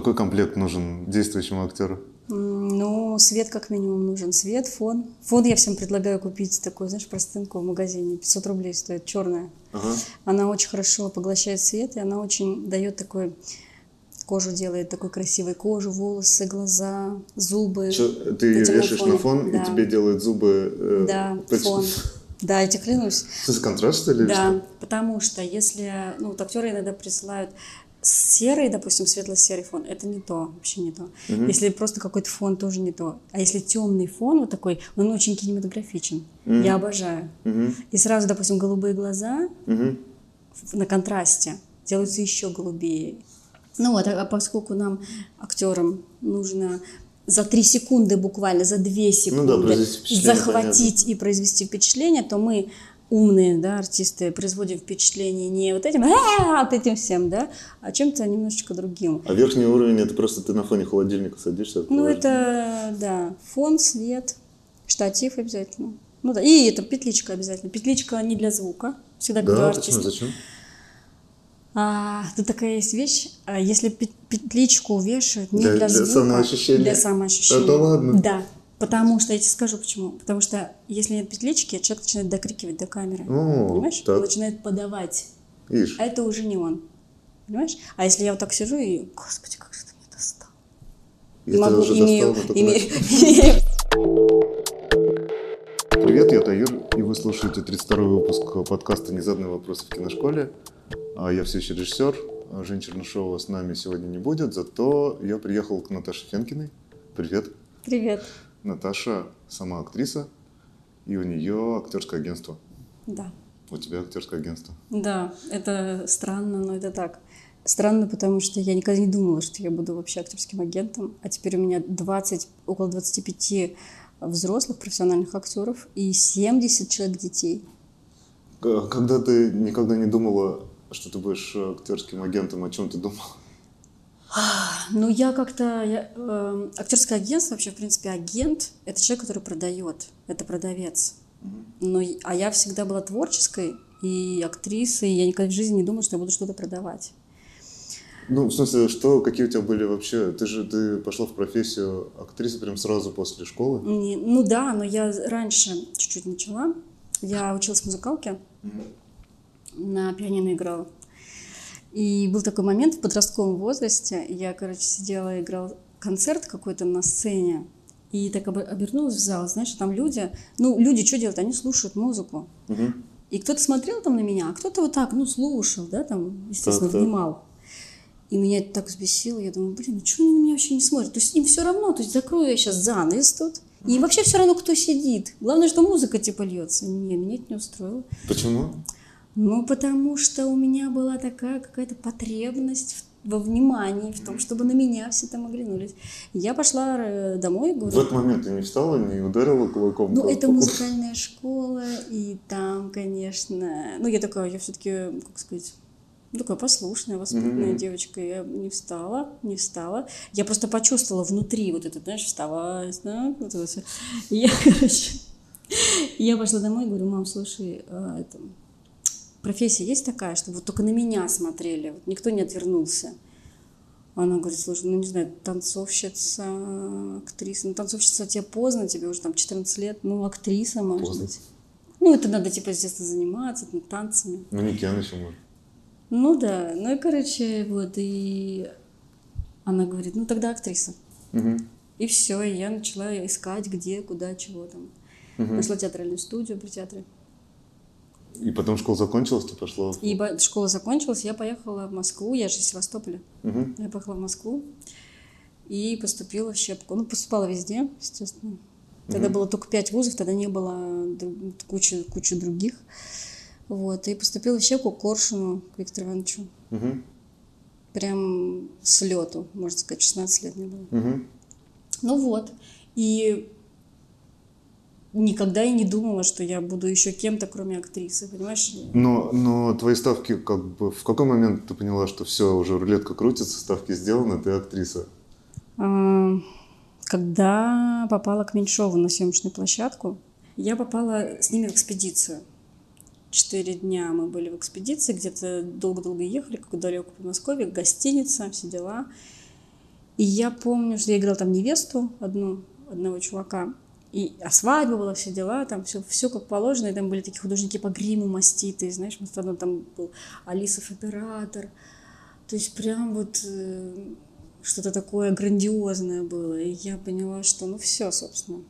какой комплект нужен действующему актеру? Ну, свет как минимум нужен. Свет, фон. Фон я всем предлагаю купить такой, знаешь, простынку в магазине. 500 рублей стоит, черная. Ага. Она очень хорошо поглощает свет, и она очень дает такой кожу делает такой красивой кожу, волосы, глаза, зубы. Чё, ты ее на вешаешь на фоне, фон, да. и тебе делают зубы... э, Да, то есть- фон. Да, я тебе клянусь. Что за контраст, что ли? Да, потому что если, ну, вот актеры иногда присылают серый, допустим, светло-серый фон, это не то, вообще не то. Если просто какой-то фон, тоже не то. А если темный фон вот такой, он очень кинематографичен. Я обожаю. Мгм, И сразу, допустим, голубые глаза в- на контрасте делаются еще голубее. Ну вот, а а поскольку нам, актерам, нужно за три секунды буквально, за две секунды Ну впечатление, захватить и произвести впечатление, то мы умные, да, артисты, производим впечатление не вот этим, «А-а-а», вот этим всем, да, а чем-то немножечко другим. А верхний уровень это просто ты на фоне холодильника садишься. Ну, это, да, фон, свет, штатив обязательно. Ну да, и это петличка обязательно. Петличка не для звука. Всегда говорю Да, артистам. зачем? А, тут такая есть вещь, а, если пет- петличку вешают не Для- для, для звука, самоощущения? для самоощущения. Да ладно? Да, потому что, я тебе скажу почему. Потому что если нет петлички, человек начинает докрикивать до камеры. О, Понимаешь? так. Он начинает подавать. Видишь? А это уже не он. Понимаешь? А если я вот так сижу и, господи, как же ты меня достал. Я Могу- уже имею, достал, только имею- Привет, я Таир, и вы слушаете 32-й выпуск подкаста «Незаданные вопросы в киношколе». А Я все еще режиссер, а Жень Чернышова с нами сегодня не будет, зато я приехал к Наташе Фенкиной. Привет. Привет. Наташа сама актриса, и у нее актерское агентство. Да. У тебя актерское агентство. Да, это странно, но это так. Странно, потому что я никогда не думала, что я буду вообще актерским агентом. А теперь у меня 20, около 25 взрослых профессиональных актеров и 70 человек детей. К- Когда ты никогда не думала, что ты будешь э, актерским агентом, о чем ты думала? Ну, я как-то... я, эм, актерское агентство, вообще, в принципе, агент — это человек, который продает, это продавец. Но, и- а я всегда была творческой и актрисой, и я никогда в жизни не думала, что я буду что-то продавать. Ну, в смысле, что, какие у тебя были вообще? Ты же ты пошла в профессию актрисы прям сразу после школы? Не- ну да, но я раньше чуть-чуть начала. Я училась в музыкалке, на пианино играла. И был такой момент в подростковом возрасте, я, короче, сидела и играла концерт какой-то на сцене, и так обе- обернулась в зал, знаешь, там люди, ну, люди что делают? Они слушают музыку. Мгм. И кто-то смотрел там на меня, а кто-то вот так, ну, слушал, да, там, естественно, Так-так. внимал. И меня это так взбесило, я думаю, блин, ну что они на меня вообще не смотрят? То есть им все равно, то есть закрою я сейчас занавес тут, и вообще все равно, кто сидит. Главное, что музыка типа льется. Не, меня это не устроило. Почему? Ну, потому что у меня была такая какая-то потребность в- во внимании, в том, чтобы на меня все там оглянулись. Я пошла э, домой, В говорю, этот момент ты не встала, не ударила кулаком? ну, это музыкальная школа, и там, конечно... Ну, я такая, я все-таки, как сказать, ну, такая послушная, воспитанная Мгм. девочка. Я не встала, не встала. Я просто почувствовала внутри вот это, знаешь, вставать, да, вот это всё. И я, короче, я пошла домой и говорю, мам, слушай, а, это, профессия есть такая, чтобы вот только на меня смотрели, вот никто не отвернулся. Она говорит, слушай, ну не знаю, танцовщица, актриса. Ну, танцовщица тебе поздно, тебе уже там 14 лет. Ну, актриса, может Поздно. быть. Ну, это надо, типа, детства заниматься, там, танцами. Манекен еще может. Ну да, ну и, короче, вот, и она говорит, ну тогда актриса. Мгм. И все, и я начала искать, где, куда, чего там. Мгм. Нашла театральную студию при театре. И потом школа закончилась, ты пошла... И школа закончилась, я поехала в Москву, я же из Севастополя. Мгм. Я поехала в Москву и поступила в Щепку. Ну, поступала везде, естественно. Тогда было только пять вузов, тогда не было кучи, кучи других. Вот, и поступила в Щепку к Коршуну, к Виктору Ивановичу. Мгм. Прям с лету, можно сказать, 16 лет мне было. Мгм. Ну вот, и никогда и не думала, что я буду еще кем-то, кроме актрисы, понимаешь? Но, но твои ставки, как бы, в какой момент ты поняла, что все, уже рулетка крутится, ставки сделаны, ты актриса? А, Когда попала к Меньшову на съемочную площадку, я попала с ними в экспедицию. Четыре дня мы были в экспедиции, где-то долго-долго ехали, как далеко по Москве, гостиница, все дела. И я помню, что я играла там невесту одну, одного чувака, и а свадьба была, все дела, там все, все как положено, и там были такие художники по гриму маститые, знаешь, там, там был Алисов оператор, то есть прям вот э, что-то такое грандиозное было, и я поняла, что ну все, собственно,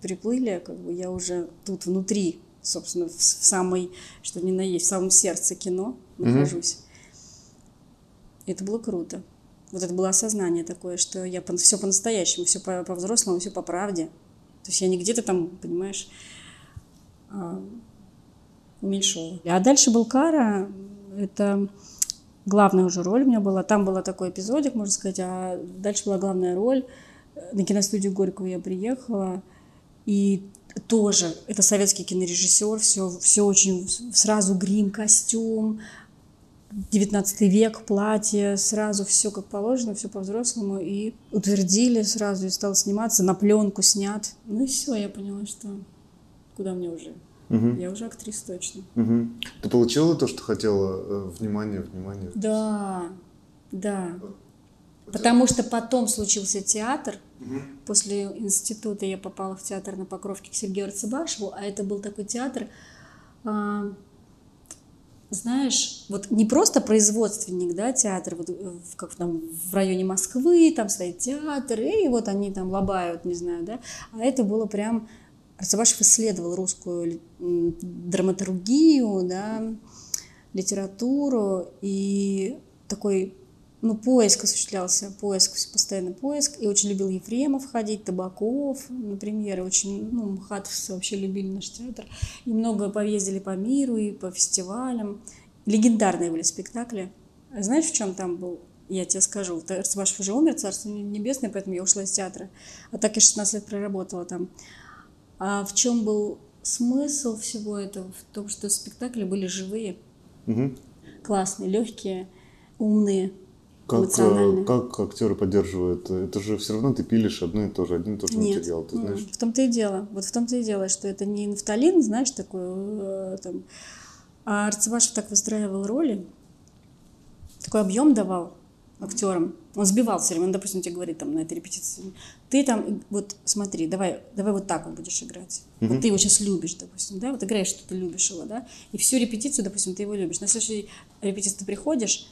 приплыли, как бы я уже тут внутри, собственно, в, в самой, что ни на есть, в самом сердце кино нахожусь. Mm-hmm. это было круто. Вот это было осознание такое, что я по, все по-настоящему, все по-взрослому, все по правде. То есть я не где-то там, понимаешь, а, уменьшила. А дальше был Кара, это главная уже роль у меня была. Там был такой эпизодик, можно сказать, а дальше была главная роль. На киностудию Горького я приехала, и тоже это советский кинорежиссер, все, все очень сразу грим, костюм, 19 век, платье, сразу все как положено, все по-взрослому, и утвердили сразу, и стал сниматься, на пленку снят. Ну и все, я поняла, что куда мне уже. Угу. Я уже актриса точно. Угу. Ты получила то, что хотела? Э, внимание, внимание? Да, да. Потому что потом случился театр. Угу. После института я попала в театр на Покровке к Сергею Арцебашеву, а это был такой театр, а, знаешь, вот не просто производственник, да, театр, вот э, как там в районе Москвы, там стоит театр, и вот они там лобают, не знаю, да, а это было прям, Арцебашев исследовал русскую драматургию, да, литературу, и такой ну, поиск осуществлялся, поиск, постоянно поиск, и очень любил Ефремов ходить, Табаков, например, очень, ну, мхатовцы вообще любили наш театр, и много поездили по миру и по фестивалям, легендарные были спектакли. Знаешь, в чем там был? Я тебе скажу, Арцебашев уже умер, царство небесное, поэтому я ушла из театра, а так я 16 лет проработала там. А в чем был смысл всего этого? В том, что спектакли были живые, угу. классные, легкие, умные, как, э, как актеры поддерживают? Это же все равно ты пилишь одно и то же, один и тот же Нет, материал, ты знаешь? В том-то и дело. Вот в том-то и дело, что это не нафталин, знаешь, такой э, там. А Арцебашев так выстраивал роли, такой объем давал актерам. Он сбивал все время, он, допустим, тебе говорит там на этой репетиции, ты там, вот смотри, давай, давай вот так вот будешь играть. Uh-huh. Вот ты его сейчас любишь, допустим, да, вот играешь, что ты любишь его, да, и всю репетицию, допустим, ты его любишь. На следующей репетиции ты приходишь,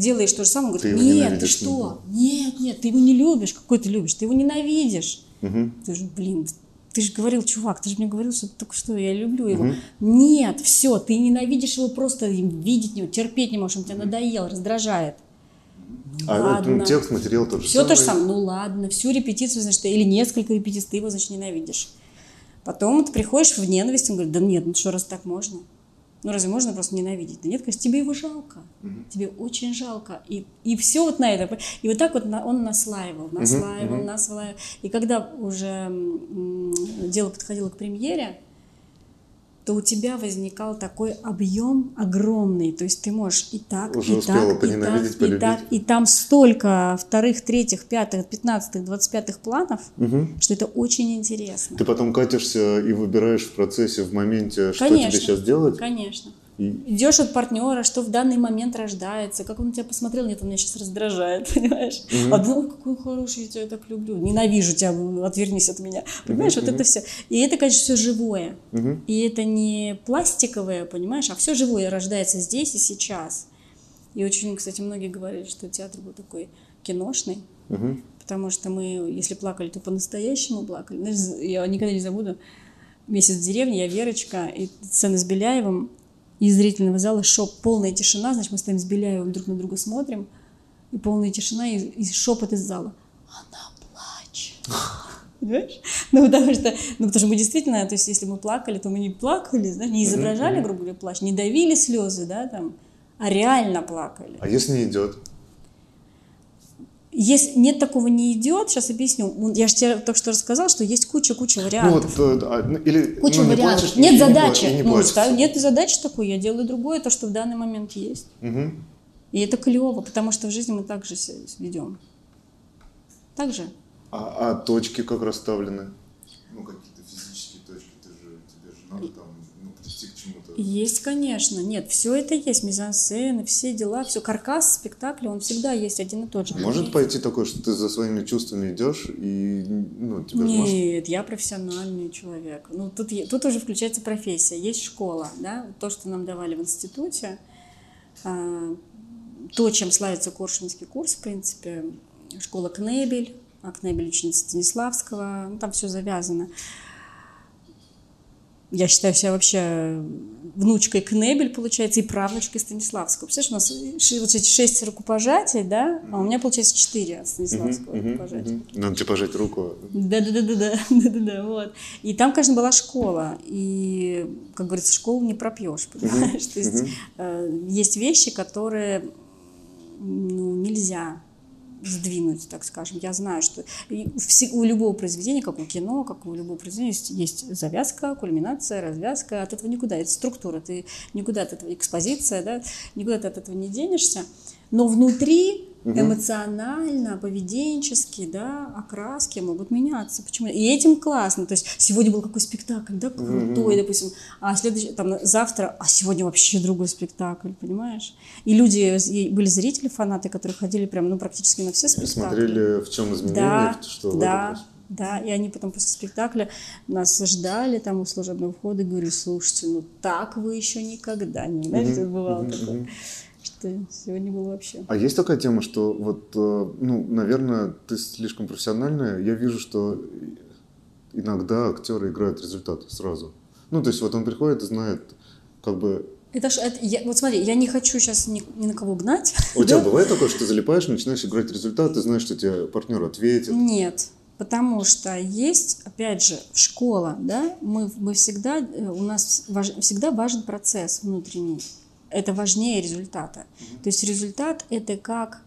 делаешь то же самое, говорит, ты нет, ты что? Нет, нет, ты его не любишь. Какой ты любишь? Ты его ненавидишь. Угу. Ты же, блин, ты же говорил, чувак, ты же мне говорил, что только что я люблю его. Угу. Нет, все, ты ненавидишь его просто видеть не терпеть не можешь, он тебя надоел, раздражает. Ну, а ладно. Ну, текст, материал тоже Все то же самое. Ну ладно, всю репетицию, значит, или несколько репетиций, ты его, значит, ненавидишь. Потом ты приходишь в ненависть, он говорит, да нет, ну что, раз так можно? Ну разве можно просто ненавидеть? Да нет, конечно, тебе его жалко. Угу. Тебе очень жалко. И, и все вот на это. И вот так вот он наслаивал, наслаивал, угу. наслаивал. И когда уже дело подходило к премьере, то у тебя возникал такой объем огромный. То есть ты можешь и так, Уже и так, и так, и так. И там столько вторых, третьих, пятых, пятнадцатых, двадцать пятых планов, угу. что это очень интересно. Ты потом катишься и выбираешь в процессе, в моменте, что Конечно. тебе сейчас делать? Конечно. И... Идешь от партнера, что в данный момент рождается, как он на тебя посмотрел, нет, он меня сейчас раздражает, понимаешь? Mm-hmm. А ну, какой хороший, я тебя так люблю, ненавижу тебя, отвернись от меня, понимаешь, mm-hmm. вот это все. И это, конечно, все живое. Mm-hmm. И это не пластиковое, понимаешь, а все живое рождается здесь и сейчас. И очень, кстати, многие говорили, что театр был такой киношный, mm-hmm. потому что мы, если плакали, то по-настоящему плакали. Знаешь, я никогда не забуду, месяц в деревне, я Верочка, и сцена с Беляевым, из зрительного зала шоп, полная тишина, значит, мы стоим с Беляевым друг на друга смотрим, и полная тишина, и, и шепот из зала. Она плачет. Понимаешь? Ну, потому что, ну, потому что мы действительно, то есть, если мы плакали, то мы не плакали, знаешь, не изображали, грубо говоря, плач, не давили слезы, да, там, а реально плакали. А если не идет? Если нет такого не идет, сейчас объясню. Я же тебе только что рассказал, что есть куча-куча вариантов. Ну, вот, а, ну, или, куча ну, вариантов. Плачешь, нет задачи. Не, не ну, ставь, нет задачи такой, я делаю другое, то, что в данный момент есть. Угу. И это клево, потому что в жизни мы также ведем. Так же. А, а точки как расставлены? Ну, какие-то физические точки, ты же, тебе же надо Есть, конечно. Нет, все это есть. Мизансцены, все дела, все. Каркас спектакля, он всегда есть один и тот же. Может пойти такое, что ты за своими чувствами идешь и ну, тебя же может- Нет, я профессиональный человек. Ну, тут, тут уже включается профессия. Есть школа, да, то, что нам давали в институте, а, то, чем славится Коршунский курс, в принципе, школа Кнебель, а Кнебель ученица Станиславского, ну, там все завязано. Я считаю себя вообще внучкой Кнебель, получается, и правнучкой Станиславского. Представляешь, у нас вот эти шесть рукопожатий, да, а у меня, получается, четыре от Станиславского Мгм, рукопожатия. мгм. Надо тебе пожать руку. Да, да, да, да, да, да, да, да, вот. И там, конечно, была школа, и, как говорится, школу не пропьешь, понимаешь? То есть э, есть вещи, которые ну, нельзя сдвинуть, так скажем. Я знаю, что у любого произведения, как у кино, как у любого произведения, есть завязка, кульминация, развязка. От этого никуда. Это структура. Ты никуда от этого экспозиция, да, никуда ты от этого не денешься. Но внутри эмоционально, поведенчески, да, окраски могут меняться. Почему? И этим классно. То есть сегодня был какой спектакль, да, крутой, допустим, а следующий, там, завтра, а сегодня вообще другой спектакль, понимаешь? И люди, и были зрители, фанаты, которые ходили прям, ну, практически на все спектакли. Смотрели, в чем изменение, Да, что да, да, и они потом после спектакля нас ждали там у служебного входа и говорю, слушайте, ну так вы еще никогда не, знаете, бывало такое, что сегодня было вообще. А есть такая тема, что вот, э, ну, наверное, ты слишком профессиональная. Я вижу, что иногда актеры играют результат сразу. Ну, то есть вот он приходит и знает, как бы... Это ж, это, я- вот смотри, я не хочу сейчас ни, ни на кого гнать. У тебя бывает такое, что ты залипаешь, начинаешь играть результат, ты знаешь, что тебе партнер ответит. Нет, потому что есть, опять же, школа, да, мы, мы всегда, э, у нас важ- всегда важен процесс внутренний. Это важнее результата. То есть результат это как,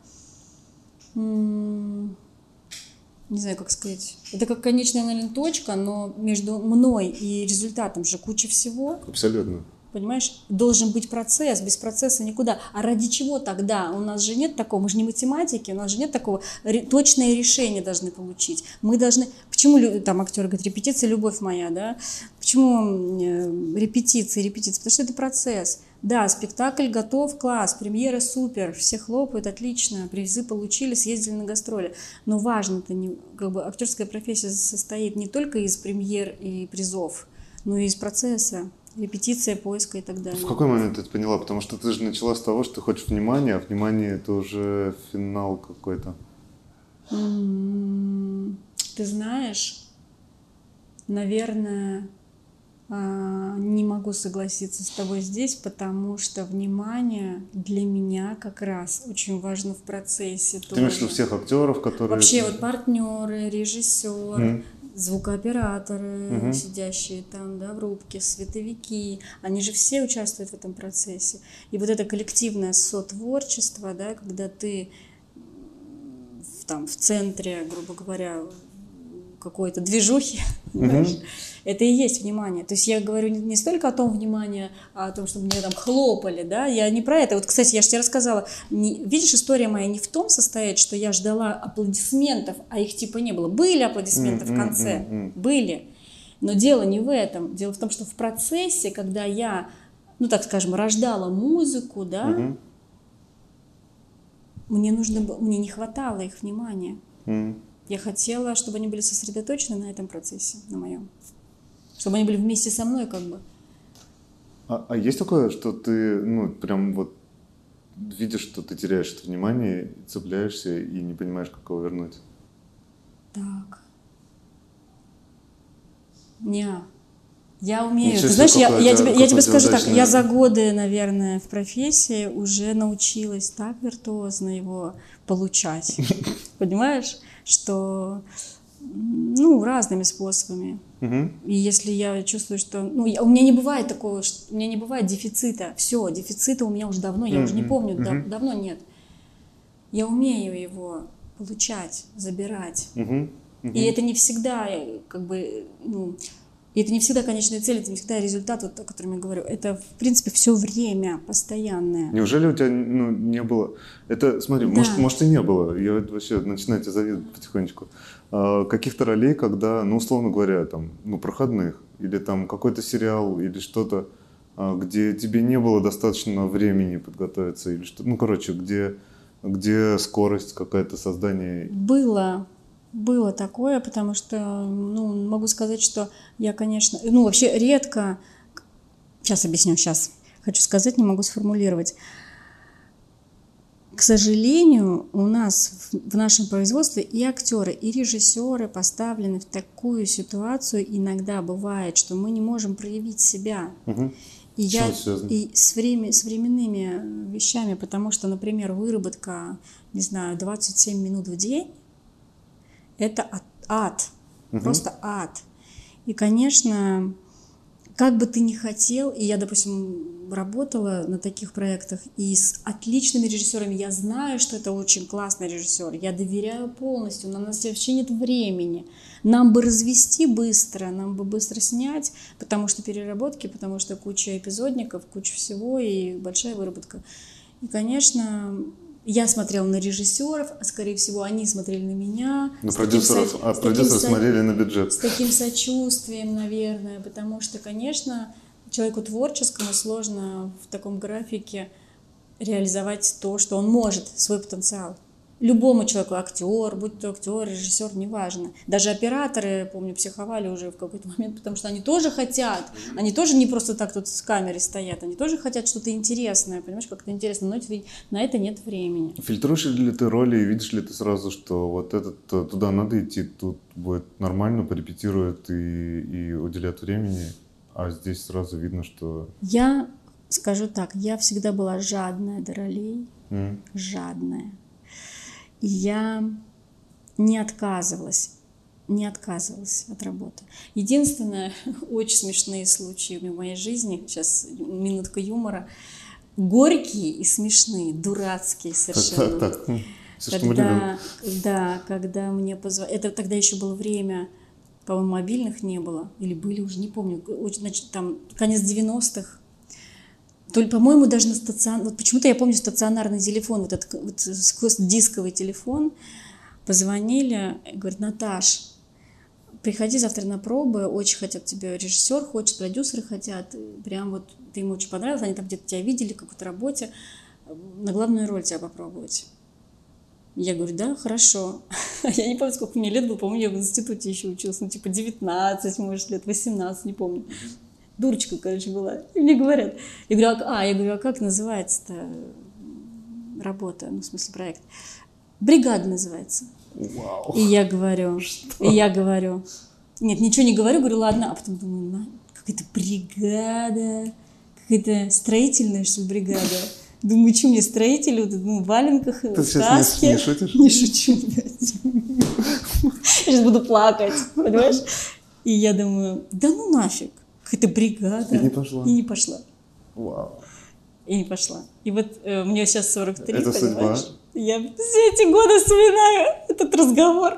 не знаю, как сказать, это как конечная, наверное, точка, но между мной и результатом же куча всего. Абсолютно. Понимаешь, должен быть процесс, без процесса никуда. А ради чего тогда? У нас же нет такого, мы же не математики, у нас же нет такого, точное решение должны получить. Мы должны, почему там актер говорит, репетиция, любовь моя, да? Почему э, репетиции, репетиции? Потому что это процесс. Да, спектакль готов, класс, премьера супер, все хлопают, отлично, призы получили, съездили на гастроли. Но важно-то, не, как бы актерская профессия состоит не только из премьер и призов, но и из процесса, репетиция, поиска и так далее. В какой момент ты это поняла? Потому что ты же начала с того, что ты хочешь внимания, а внимание это уже финал какой-то. М, Ты знаешь, наверное, не могу согласиться с тобой здесь, потому что внимание для меня как раз очень важно в процессе. Ты имеешь в виду тоже. всех актеров, которые... Вообще вот партнеры, режиссер, Мгм. звукооператоры, Мгм. сидящие там, да, в рубке, световики, они же все участвуют в этом процессе. И вот это коллективное сотворчество, да, когда ты в, там, в центре, грубо говоря, какой-то движухи, это и есть внимание. То есть я говорю не, не столько о том внимании, а о том, чтобы мне там хлопали, да, я не про это. Вот, кстати, я же тебе рассказала, не- видишь, история моя не в том состоит, что я ждала аплодисментов, а их типа не было. Были аплодисменты в конце, были. Но дело не в этом. Дело в том, что в процессе, когда я, ну так скажем, рождала музыку, да, мне нужно, было- мне не хватало их внимания. Я хотела, чтобы они были сосредоточены на этом процессе, на моем. Чтобы они были вместе со мной, как бы. А, а есть такое, что ты, ну, прям вот видишь, что ты теряешь это внимание, цепляешься и не понимаешь, как его вернуть? Так. Не. Я умею. Ничего Ты знаешь, я, я тебе, я тебе скажу так, удачное- я за годы, наверное, в профессии уже научилась так виртуозно его получать. Понимаешь, что ну, разными способами. Мгм. И если я чувствую, что... Ну, я- у меня не бывает такого, что, у меня не бывает дефицита. Все, дефицита у меня уже давно, я уже не помню, да- мгм. давно нет. Я умею его получать, забирать. Мгм. Мгм. И это не всегда, э, как бы, ну, и это не всегда конечная цель, это не всегда результат, вот, о котором я говорю. Это, в принципе, все время постоянное. Неужели у тебя ну, не было? Это, смотри, Да. может, может и не было. Я вообще начинаю тебя завидовать потихонечку. А, каких-то ролей, когда, ну, условно говоря, там, ну, проходных, или там какой-то сериал, или что-то, а, где тебе не было достаточно времени подготовиться или что, ну, короче, где, где скорость какая-то создания? Было, было такое, потому что, ну, могу сказать, что я, конечно, ну, вообще редко, сейчас объясню, сейчас, хочу сказать, не могу сформулировать. К сожалению, у нас в нашем производстве и актеры, и режиссеры поставлены в такую ситуацию. Иногда бывает, что мы не можем проявить себя. Угу. И, я, и с, время, с временными вещами, потому что, например, выработка, не знаю, 27 минут в день – это ад, Мгм. просто ад. И, конечно, как бы ты ни хотел, и я, допустим, работала на таких проектах, и с отличными режиссерами, я знаю, что это очень классный режиссер, я доверяю полностью, но у нас вообще нет времени. Нам бы развести быстро, нам бы быстро снять, потому что переработки, потому что куча эпизодников, куча всего и большая выработка. И, конечно, я смотрела на режиссеров, а скорее всего они смотрели на меня. На продюсеров, со- а продюсеры со- смотрели на бюджет. с таким сочувствием, наверное, потому что, конечно, человеку творческому сложно в таком графике реализовать то, что он может, свой потенциал. Любому человеку, актер, будь то актер, режиссер, неважно. Даже операторы, помню, психовали уже в какой-то момент, потому что они тоже хотят, они тоже не просто так тут с камерой стоят, они тоже хотят что-то интересное, понимаешь, как-то интересно, но на это нет времени. Фильтруешь ли ты роли и видишь ли ты сразу, что вот этот э, туда надо идти, тут будет нормально, порепетирует и, и уделят времени, а здесь сразу видно, что... Я скажу так, я всегда была жадная до ролей, м, жадная. Я не отказывалась, не отказывалась от работы. Единственное, очень смешные случаи в моей жизни, сейчас минутка юмора, горькие и смешные, дурацкие Так, совершенно. так, так. Все, что мы любим. Когда, да, когда мне позвонили, это тогда еще было время, по-моему, мобильных не было, или были уже, не помню, очень, значит, там конец 90-х, то ли, по-моему, даже на стацион... Вот почему-то я помню стационарный телефон, вот этот вот сквозь дисковый телефон. Позвонили, говорит, Наташ, приходи завтра на пробы, очень хотят тебя, режиссер хочет, продюсеры хотят, прям вот ты им очень понравилась, они там где-то тебя видели, какой-то работе, на главную роль тебя попробовать. Я говорю, да, хорошо. Я не помню, сколько мне лет было, по-моему, я в институте еще училась, ну, типа 19, может, лет 18, не помню. Дурочка, короче, была. И мне говорят, я говорю, а, а, я говорю, а как называется-то работа, ну, в смысле, проект? Бригада называется. Вау. И я говорю, и я говорю, нет, ничего не говорю, говорю, ладно, а потом думаю, на, какая-то бригада, какая-то строительная, что ли, бригада. Думаю, что мне строители, вот, ну, в валенках, Ты в сейчас каске. не, не шутишь? Не шучу, блядь. Я сейчас буду плакать, понимаешь? И я думаю, да ну нафиг, какая-то бригада. И не пошла. И не пошла. Вау. И не пошла. И вот э, мне сейчас 43, Это судьба. понимаешь? Я все эти годы вспоминаю этот разговор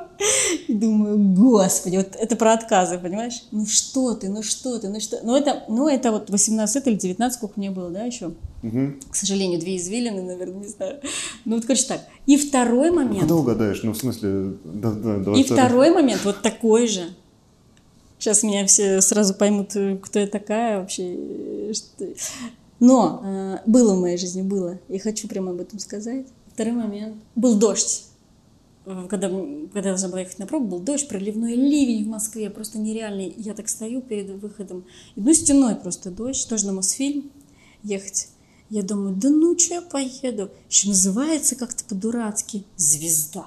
и думаю, господи, вот это про отказы, понимаешь? Ну что ты, ну что ты, ну что? Ну это, ну это вот 18 лет или 19, сколько мне было, да, еще? Мгм. К сожалению, две извилины, наверное, не знаю. Ну вот, короче, так. И второй момент. Куда угадаешь? Ну, в смысле, да, да, И 22. второй момент вот такой же. Сейчас меня все сразу поймут, э, кто я такая вообще. что- Но э, было в моей жизни, было. И хочу прямо об этом сказать. Второй момент. Был дождь. Э, Когда, когда я должна была ехать на пробу, был дождь, проливной ливень в Москве, просто нереальный. Я так стою перед выходом, иду стеной просто дождь, тоже на Мосфильм ехать. Я думаю, да ну что я поеду? Еще называется как-то по-дурацки «Звезда».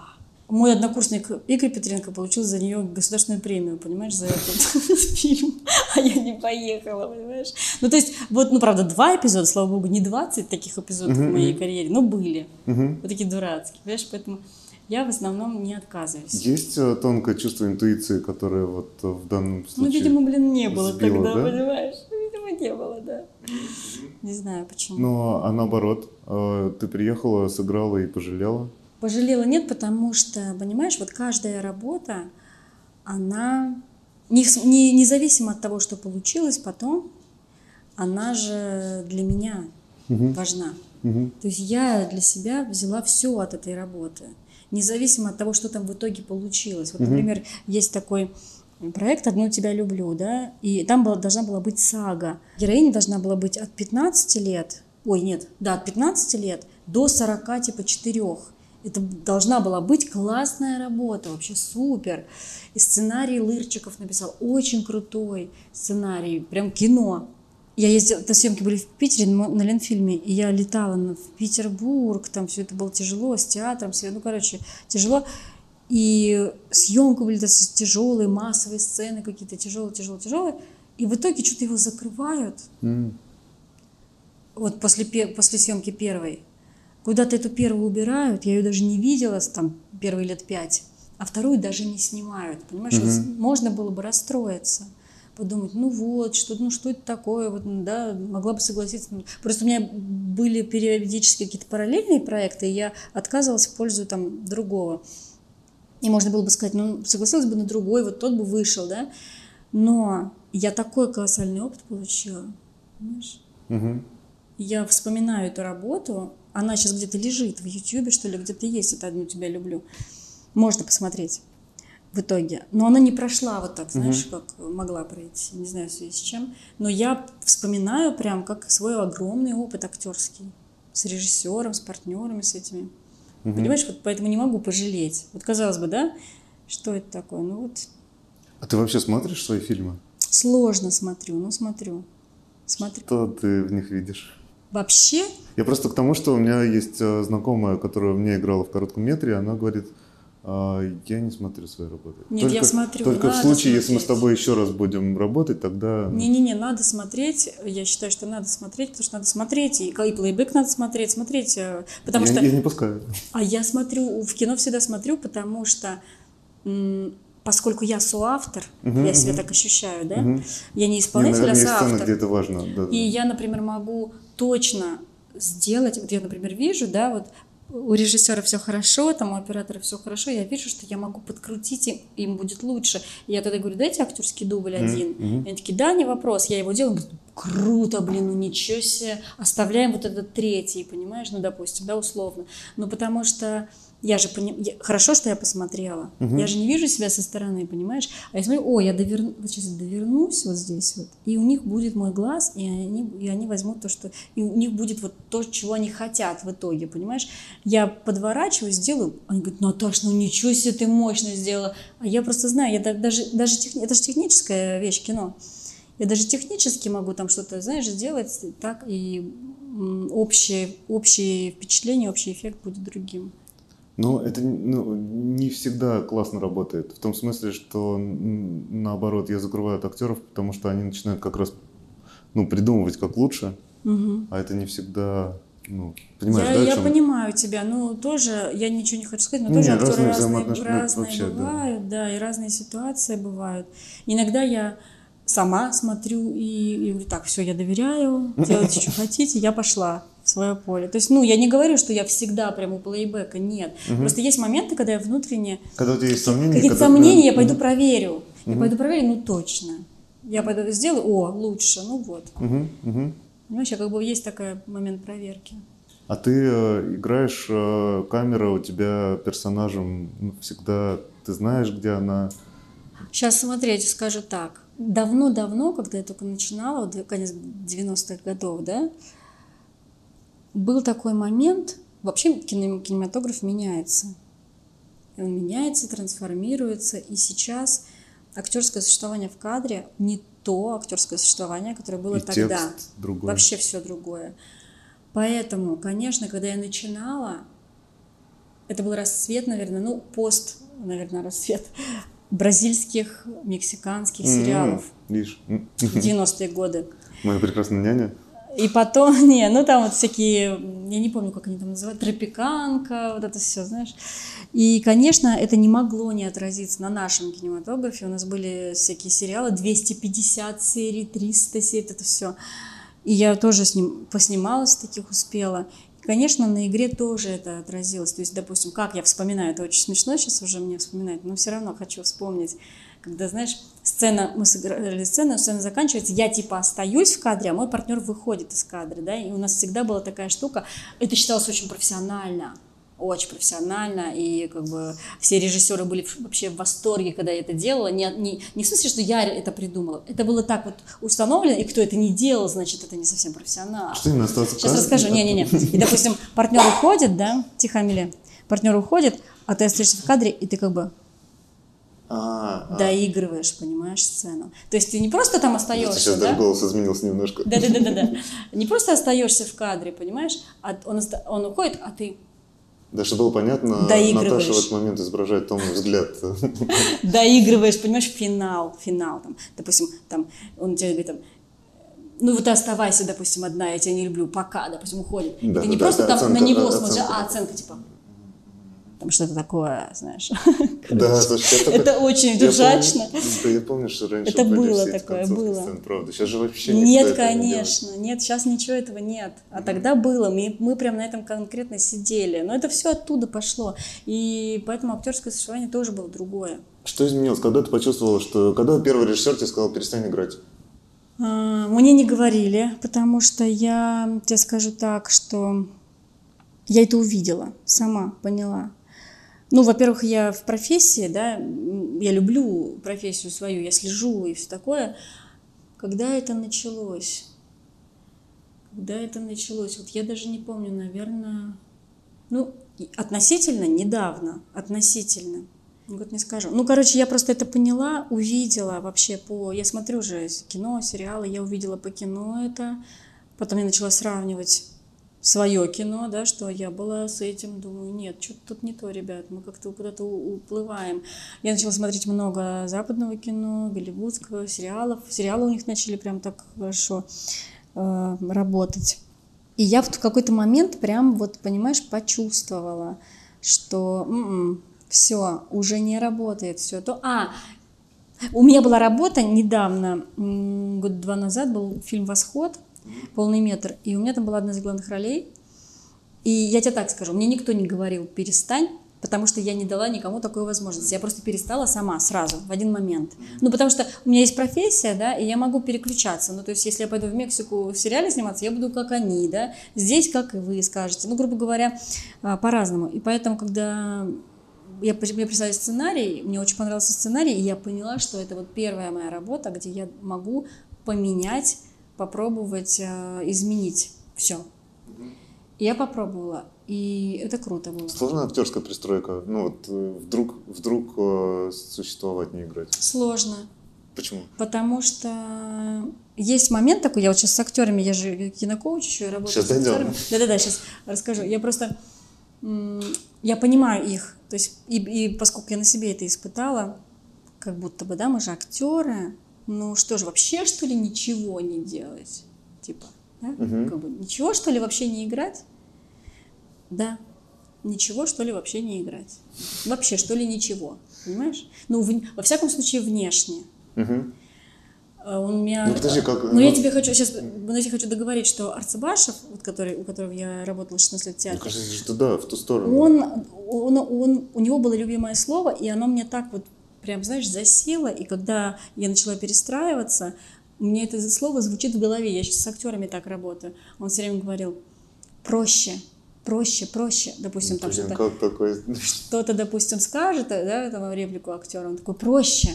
Мой однокурсник Игорь Петренко получил за нее государственную премию, понимаешь, за этот фильм, а я не поехала, понимаешь? Ну, то есть, вот, ну, правда, два эпизода, слава богу, не 20 таких эпизодов в моей карьере, но были. Вот такие дурацкие, понимаешь? Поэтому я в основном не отказываюсь. Есть э, тонкое чувство интуиции, которое вот э, в данном Ну, случае... видимо, блин, не было сбило, тогда, да? понимаешь? Видимо, не было, да. Не знаю, почему. Ну, а наоборот, э, ты приехала, сыграла и пожалела? Пожалела нет, потому что, понимаешь, вот каждая работа, она не, не- независимо от того, что получилось потом, она же для меня Мгм. важна. Мгм. То есть я для себя взяла все от этой работы, независимо от того, что там в итоге получилось. Вот, например, есть такой проект «Одну тебя люблю», да, и там была, должна была быть сага. Героиня должна была быть от 15 лет, ой, нет, да, от 15 лет до 40, типа, 4. Это должна была быть классная работа, вообще супер. И сценарий Лырчиков написал, очень крутой сценарий, прям кино. Я ездила, это съемки были в Питере на Ленфильме, и я летала в Петербург, там все это было тяжело, с театром, все, ну, короче, тяжело. И съемка были тяжелые, массовые сцены какие-то, тяжелые, тяжелые, тяжелые. И в итоге что-то его закрывают. Mm. Вот после, после съемки первой. Куда-то эту первую убирают, я ее даже не видела, там, первые лет пять, а вторую даже не снимают. Понимаешь, вот можно было бы расстроиться подумать, ну вот, что, ну что это такое, вот, да, могла бы согласиться. Просто у меня были периодически какие-то параллельные проекты, и я отказывалась в пользу там другого. И можно было бы сказать, ну, согласилась бы на другой, вот тот бы вышел, да. Но я такой колоссальный опыт получила, понимаешь? Угу. Я вспоминаю эту работу, она сейчас где-то лежит в Ютьюбе, что ли, где-то есть, это «Одну тебя люблю». Можно посмотреть в итоге. Но она не прошла вот так, знаешь, угу. как могла пройти, не знаю, в связи с чем. Но я вспоминаю прям как свой огромный опыт актерский с режиссером, с партнерами, с этими. Угу. Понимаешь, вот поэтому не могу пожалеть. Вот казалось бы, да, что это такое? Ну вот. А ты вообще смотришь свои фильмы? Сложно смотрю, но смотрю. Смотрю. Что ты в них видишь? Вообще? Я просто к тому, что у меня есть э, знакомая, которая мне играла в коротком метре, она говорит, а, я не смотрю свои работы. Нет, только, я смотрю. Только в случае, смотреть. если мы с тобой еще раз будем работать, тогда... Не-не-не, надо смотреть. Я считаю, что надо смотреть, потому что надо смотреть. И, и плейбэк надо смотреть, смотреть. Э, потому я, что... Я не пускаю. А я смотрю, в кино всегда смотрю, потому что поскольку я соавтор, угу, я себя угу. так ощущаю, да, угу. я не исполнитель, не, наверное, а соавтор. Сцена, где это важно. Да, и я, например, могу точно сделать, вот я, например, вижу, да, вот у режиссера все хорошо, там у оператора все хорошо, я вижу, что я могу подкрутить, и им будет лучше. И я тогда говорю, дайте актерский дубль один. Mm-hmm. И они такие, да, не вопрос, я его делаю. Говорю, Круто, блин, ну ничего себе. Оставляем вот этот третий, понимаешь, ну, допустим, да, условно. Ну, потому что я же поним... я... хорошо, что я посмотрела. Угу. Я же не вижу себя со стороны, понимаешь? А я смотрю, о, я довер... вот сейчас довернусь вот здесь вот, и у них будет мой глаз, и они, и они возьмут то, что... И у них будет вот то, чего они хотят в итоге, понимаешь? Я подворачиваю, сделаю, они говорят, Наташ, ну ничего себе ты мощно сделала. А я просто знаю, я даже, даже тех... это же техническая вещь, кино. Я даже технически могу там что-то, знаешь, сделать так, и общее, общее впечатление, общий эффект будет другим. Ну, это ну, не всегда классно работает. В том смысле, что наоборот, я закрываю от актеров, потому что они начинают как раз ну, придумывать как лучше, угу. а это не всегда ну, понимаешь, я, да, я чем... понимаю тебя, ну тоже, я ничего не хочу сказать, но не, тоже актеры разные, разные, разные вообще, бывают, да. да, и разные ситуации бывают. Иногда я сама смотрю и, и говорю, так, все, я доверяю, делайте, что хотите, я пошла свое поле. То есть, ну, я не говорю, что я всегда прям у плейбека, нет. Угу. Просто есть моменты, когда я внутренне... Когда у тебя есть сомнения. Какие-то сомнения, я пойду проверю. Угу. Я пойду проверю, ну, точно. Я пойду сделаю, о, лучше, ну вот. Угу. Угу. Понимаешь, как бы есть такой момент проверки. А ты э, играешь, э, камера у тебя персонажем ну, всегда, ты знаешь, где она? Сейчас смотрите, скажу так давно-давно, когда я только начинала, вот конец 90-х годов, да, был такой момент, вообще кинематограф меняется. Он меняется, трансформируется, и сейчас актерское существование в кадре не то актерское существование, которое было и тогда. другой. Вообще все другое. Поэтому, конечно, когда я начинала, это был расцвет, наверное, ну, пост, наверное, расцвет бразильских, мексиканских сериалов. Видишь? В 90-е годы. Моя прекрасная няня. И потом, не, ну там вот всякие, я не помню, как они там называют, тропиканка, вот это все, знаешь. И, конечно, это не могло не отразиться на нашем кинематографе. У нас были всякие сериалы, 250 серий, 300 серий, это все. И я тоже с ним поснималась, таких успела. Конечно, на игре тоже это отразилось. То есть, допустим, как я вспоминаю, это очень смешно сейчас уже мне вспоминать, но все равно хочу вспомнить, когда, знаешь, сцена, мы сыграли сцену, сцена заканчивается, я типа остаюсь в кадре, а мой партнер выходит из кадра, да, и у нас всегда была такая штука, это считалось очень профессионально. очень профессионально, и как бы все режиссеры были вообще в восторге, когда я это делала. Не, не, не в смысле, что я это придумала. Это было так вот установлено, и кто это не делал, значит, это не совсем профессионал. Что именно остался Сейчас расскажу. Не-не-не. И, допустим, партнер уходит, да, тихо, Амелия, партнер уходит, а ты остаешься в кадре, и ты как бы а, а. доигрываешь, понимаешь, сцену. То есть ты не просто там остаешься, Сейчас да? даже голос изменился немножко. Да-да-да-да. Не просто остаешься в кадре, понимаешь, а он, он уходит, а ты Да, чтобы было понятно. Наташа в этот момент изображает томный взгляд. доигрываешь, понимаешь, финал, финал, там, допустим, там, он тебе говорит, там, ну вот ты оставайся, допустим, одна, я тебя не люблю, пока, допустим, уходит. Да, ты не да, просто да, там оценка, на него да, смотришь, а оценка, типа, там что-то такое, знаешь. Да, слушай, Это очень ржачно. Да, я помню, что раньше Это было такое, было. сцен, правда. Сейчас же вообще Нет, не конечно, нет, сейчас ничего этого нет. А тогда было, мы, мы прям на этом конкретно сидели. Но это все оттуда пошло. И поэтому актерское существование тоже было другое. Что изменилось? Когда ты почувствовала, что... Когда первый режиссер тебе сказал, перестань играть? А, Мне не говорили, потому что я тебе скажу так, что я это увидела, сама поняла. Ну, во-первых, я в профессии, да, я люблю профессию свою, я слежу и все такое. Когда это началось? Когда это началось? Вот я даже не помню, наверное, ну, относительно недавно, относительно. Год не скажу. Ну, короче, я просто это поняла, увидела вообще по... Я смотрю же кино, сериалы, я увидела по кино это. Потом я начала сравнивать свое кино, да, что я была с этим, думаю, нет, что-то тут не то, ребят, мы как-то куда-то уплываем. Я начала смотреть много западного кино, голливудского, сериалов. Сериалы у них начали прям так хорошо э, работать. И я в какой-то момент прям вот, понимаешь, почувствовала, что все, уже не работает все то. А, у меня была работа недавно, м, год два назад был фильм «Восход», полный метр, и у меня там была одна из главных ролей. И я тебе так скажу, мне никто не говорил «перестань», потому что я не дала никому такой возможности. Я просто перестала сама, сразу, в один момент. Ну, потому что у меня есть профессия, да, и я могу переключаться. Ну, то есть, если я пойду в Мексику в сериале сниматься, я буду как они, да, здесь как и вы скажете. Ну, грубо говоря, а, по-разному. И поэтому, когда я, мне прислали сценарий, мне очень понравился сценарий, и я поняла, что это вот первая моя работа, где я могу поменять, попробовать э, изменить все. Я попробовала, и это круто было. Сложная актерская пристройка? Ну вот э, вдруг, вдруг э, существовать, не играть. Сложно, Почему? потому что есть момент такой, я вот сейчас с актерами, я же кинокоуч еще и работаю Сейчас с дойдем. актерами. Да-да-да, сейчас расскажу. Я просто, я понимаю их, то есть, и, и поскольку я на себе это испытала, как будто бы, да, мы же актеры, ну что же, вообще что ли ничего не делать? Типа, да? Мгм. Как бы, ничего что ли вообще не играть? Да. Ничего что ли вообще не играть? Вообще что ли ничего? Понимаешь? Ну, в- во всяком случае, внешне. Мгм. А Он меня... Ну, подожди, как- Ну, я ну- тебе хочу сейчас, знаете, хочу договорить, что Арцебашев, вот который, у которого я работала 16 лет в театре, кажется, что да, в ту сторону. он, он, он, у него было любимое слово, и оно мне так вот прям, знаешь, засело, и когда я начала перестраиваться, мне это слово звучит в голове, я сейчас с актерами так работаю, он все время говорил проще, проще, проще, допустим, там Блин, что-то как такое? кто-то, допустим, скажет, да, там реплику актера, он такой, проще,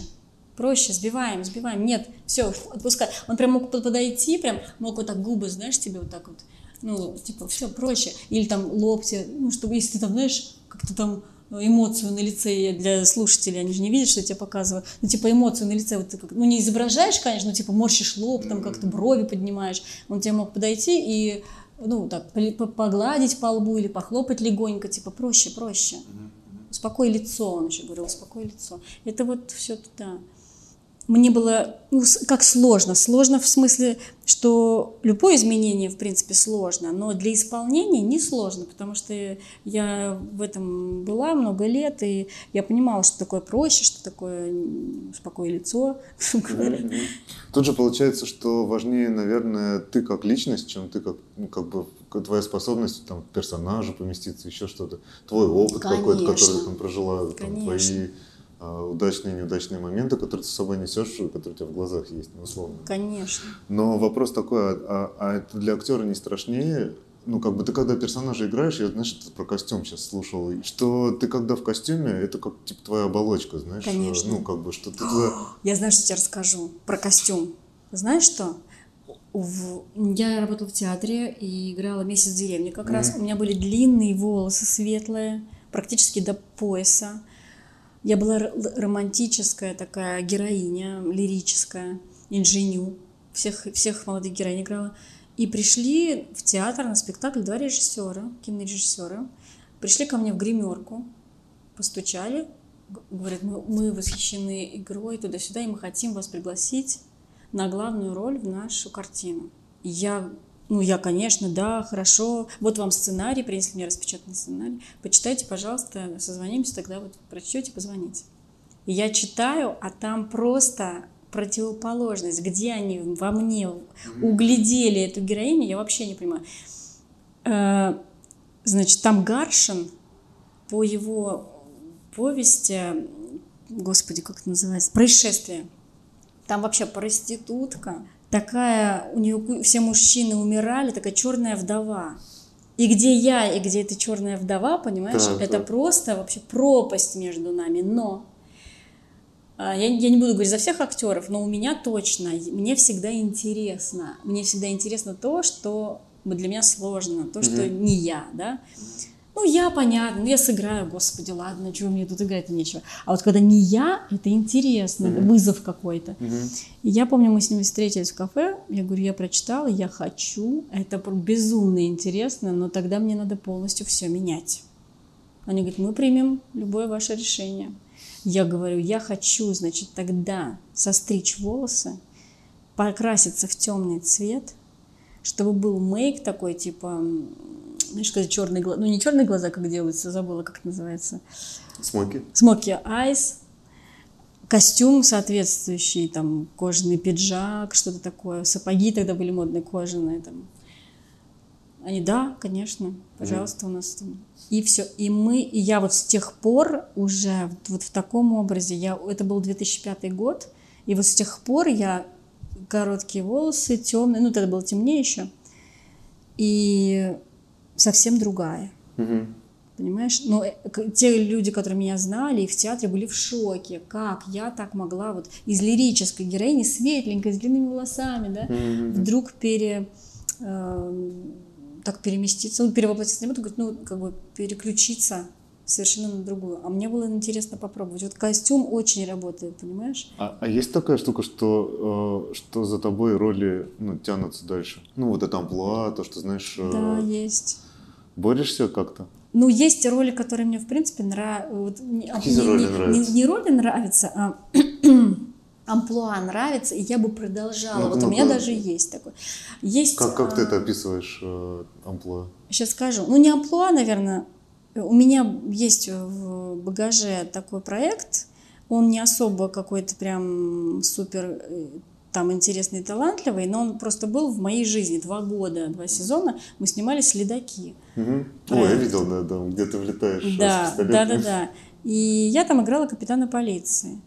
проще, сбиваем, сбиваем, нет, все, отпускай. Он прям мог под- подойти, прям мог вот так губы, знаешь, тебе вот так вот, ну, типа, все, проще. Или там лоб тебе, ну, чтобы, если ты там, знаешь, как-то там эмоцию на лице для слушателей, они же не видят, что я тебе показываю, ну, типа, эмоцию на лице, вот ты как, ну, не изображаешь, конечно, но, типа, морщишь лоб, там, как-то брови поднимаешь, он тебе мог подойти и, ну, так, погладить по лбу или похлопать легонько, типа, проще, проще. Успокой лицо, он еще говорил, успокой лицо. Это вот все туда. Мне было, ну, как сложно. Сложно в смысле, что любое изменение, в принципе, сложно, но для исполнения не сложно, потому что я в этом была много лет, и я понимала, что такое проще, что такое успокой лицо. Тут же получается, что важнее, наверное, ты как личность, чем ты как, ну, как бы твоя способность там, к персонажу поместиться, еще что-то. Твой опыт какой-то, который ты там прожила, там, твои удачные и неудачные моменты, которые ты с собой несешь, которые у тебя в глазах есть, ну, условно. Конечно. Но вопрос такой, а, а- а это для актера не страшнее ну, как бы ты когда персонажа играешь, я, знаешь, про костюм сейчас слушал, что ты когда в костюме, это как, типа, твоя оболочка, знаешь? Конечно. Ну, как бы, что ты туда... Я знаю, что тебе расскажу про костюм. Знаешь что? В- Я работала в театре и играла месяц в деревне как раз. У меня были длинные волосы светлые, практически до пояса. Я была романтическая такая героиня, лирическая, инженю. Всех, всех молодых героинь играла. И пришли в театр на спектакль два режиссера, кинорежиссера. Пришли ко мне в гримерку, постучали, говорят, мы, мы восхищены игрой туда-сюда, и мы хотим вас пригласить на главную роль в нашу картину. Я, ну, я, конечно, да, хорошо, вот вам сценарий, принесли мне распечатанный сценарий, почитайте, пожалуйста, созвонимся, тогда вот прочтете, позвоните. И я читаю, а там просто противоположность, где они во мне углядели эту героиню, я вообще не понимаю. Э, Значит, там Гаршин по его повести, господи, как это называется, происшествие. Там вообще проститутка, такая, у нее все мужчины умирали, такая черная вдова. И где я, и где эта черная вдова, понимаешь, Так, это так. просто вообще пропасть между нами. Но а, я, я не буду говорить за всех актеров, но у меня точно, мне всегда интересно. Мне всегда интересно то, что для меня сложно, то, что не я, да. Ну, я, понятно, ну, я сыграю, господи, ладно, чего мне тут играть-то нечего. А вот когда не я, это интересно, это вызов какой-то. И я помню, мы с ними встретились в кафе, я говорю, я прочитала, я хочу, это безумно интересно, но тогда мне надо полностью все менять. Они говорят, мы примем любое ваше решение. Я говорю, я хочу, значит, тогда состричь волосы, покраситься в темный цвет, чтобы был мейк такой, типа, знаешь, когда черные глаза, ну не черные глаза, как делается, забыла, как это называется, Смоки? смоки айс, костюм соответствующий, там, кожаный пиджак, что-то такое, сапоги тогда были модные, кожаные, там. Они, да, конечно, пожалуйста, у нас там. И все. И мы, и я вот с тех пор уже вот в таком образе, я, это был 2005 год, и вот с тех пор я короткие волосы, темные, ну, тогда было темнее еще, и совсем другая. Мгм. Понимаешь? Но э, те люди, которые меня знали и в театре, были в шоке. Как я так могла вот из лирической героини, светленькой, с длинными волосами, да, вдруг пере, э, так переместиться, ну, перевоплотиться, ну, как бы переключиться совершенно на другую. А мне было интересно попробовать. Вот костюм очень работает, понимаешь? А, а есть такая штука, что, э, что за тобой роли ну, тянутся дальше? Ну, вот это амплуа, то, что, знаешь, э, Да, есть. борешься как-то? Ну, есть роли, которые мне, в принципе, нравятся. Вот, не, а, Какие не- роли не- нравятся? Не, не роли нравятся, а амплуа нравится, и я бы продолжала. Ну, вот у ну-ка. меня даже есть такой. Есть, Как, как ты а, это описываешь, э, амплуа? Сейчас скажу. Ну, не амплуа, наверное. У меня есть в багаже такой проект. Он не особо какой-то прям супер э, там интересный и талантливый, но он просто был в моей жизни два года, два сезона. Мы снимали «Следаки». Мгм. Ой, я Проект. видел, да, да, где ты влетаешь Да, да, да, да. И я там играла капитана полиции.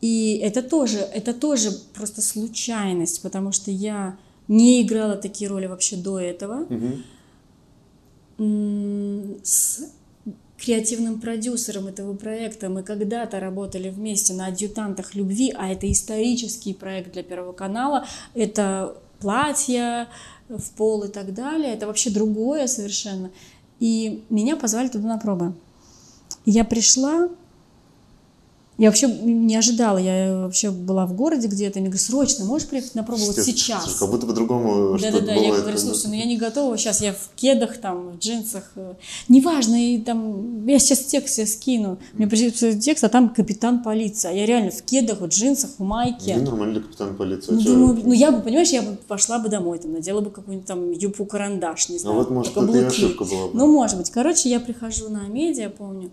И это тоже, это тоже просто случайность, потому что я не играла такие роли вообще до этого. Мгм. С креативным продюсером этого проекта мы когда-то работали вместе на «Адъютантах любви», а это исторический проект для Первого канала. Это платья в пол и так далее. Это вообще другое совершенно. И меня позвали туда на пробы. Я пришла, я вообще не ожидала, я вообще была в городе где-то, мне говорят, срочно, можешь приехать на пробу вот сейчас? Слушай, Как будто по-другому что-то Да-да-да, я бывает, говорю, слушай, ну я не готова, сейчас я в кедах, там, в джинсах, э, неважно, и там, я сейчас текст себе скину, мне придет текст, а там капитан полиции, а я реально в кедах, в джинсах, в майке. Ну, нормальный капитан полиции. Ну, а чё? думаю, ну, я бы, понимаешь, я бы пошла бы домой, там, надела бы какую-нибудь там юбку-карандаш, не А знаю, вот, может, это и ошибка была бы. Ну, может быть. Короче, я прихожу на медиа, помню,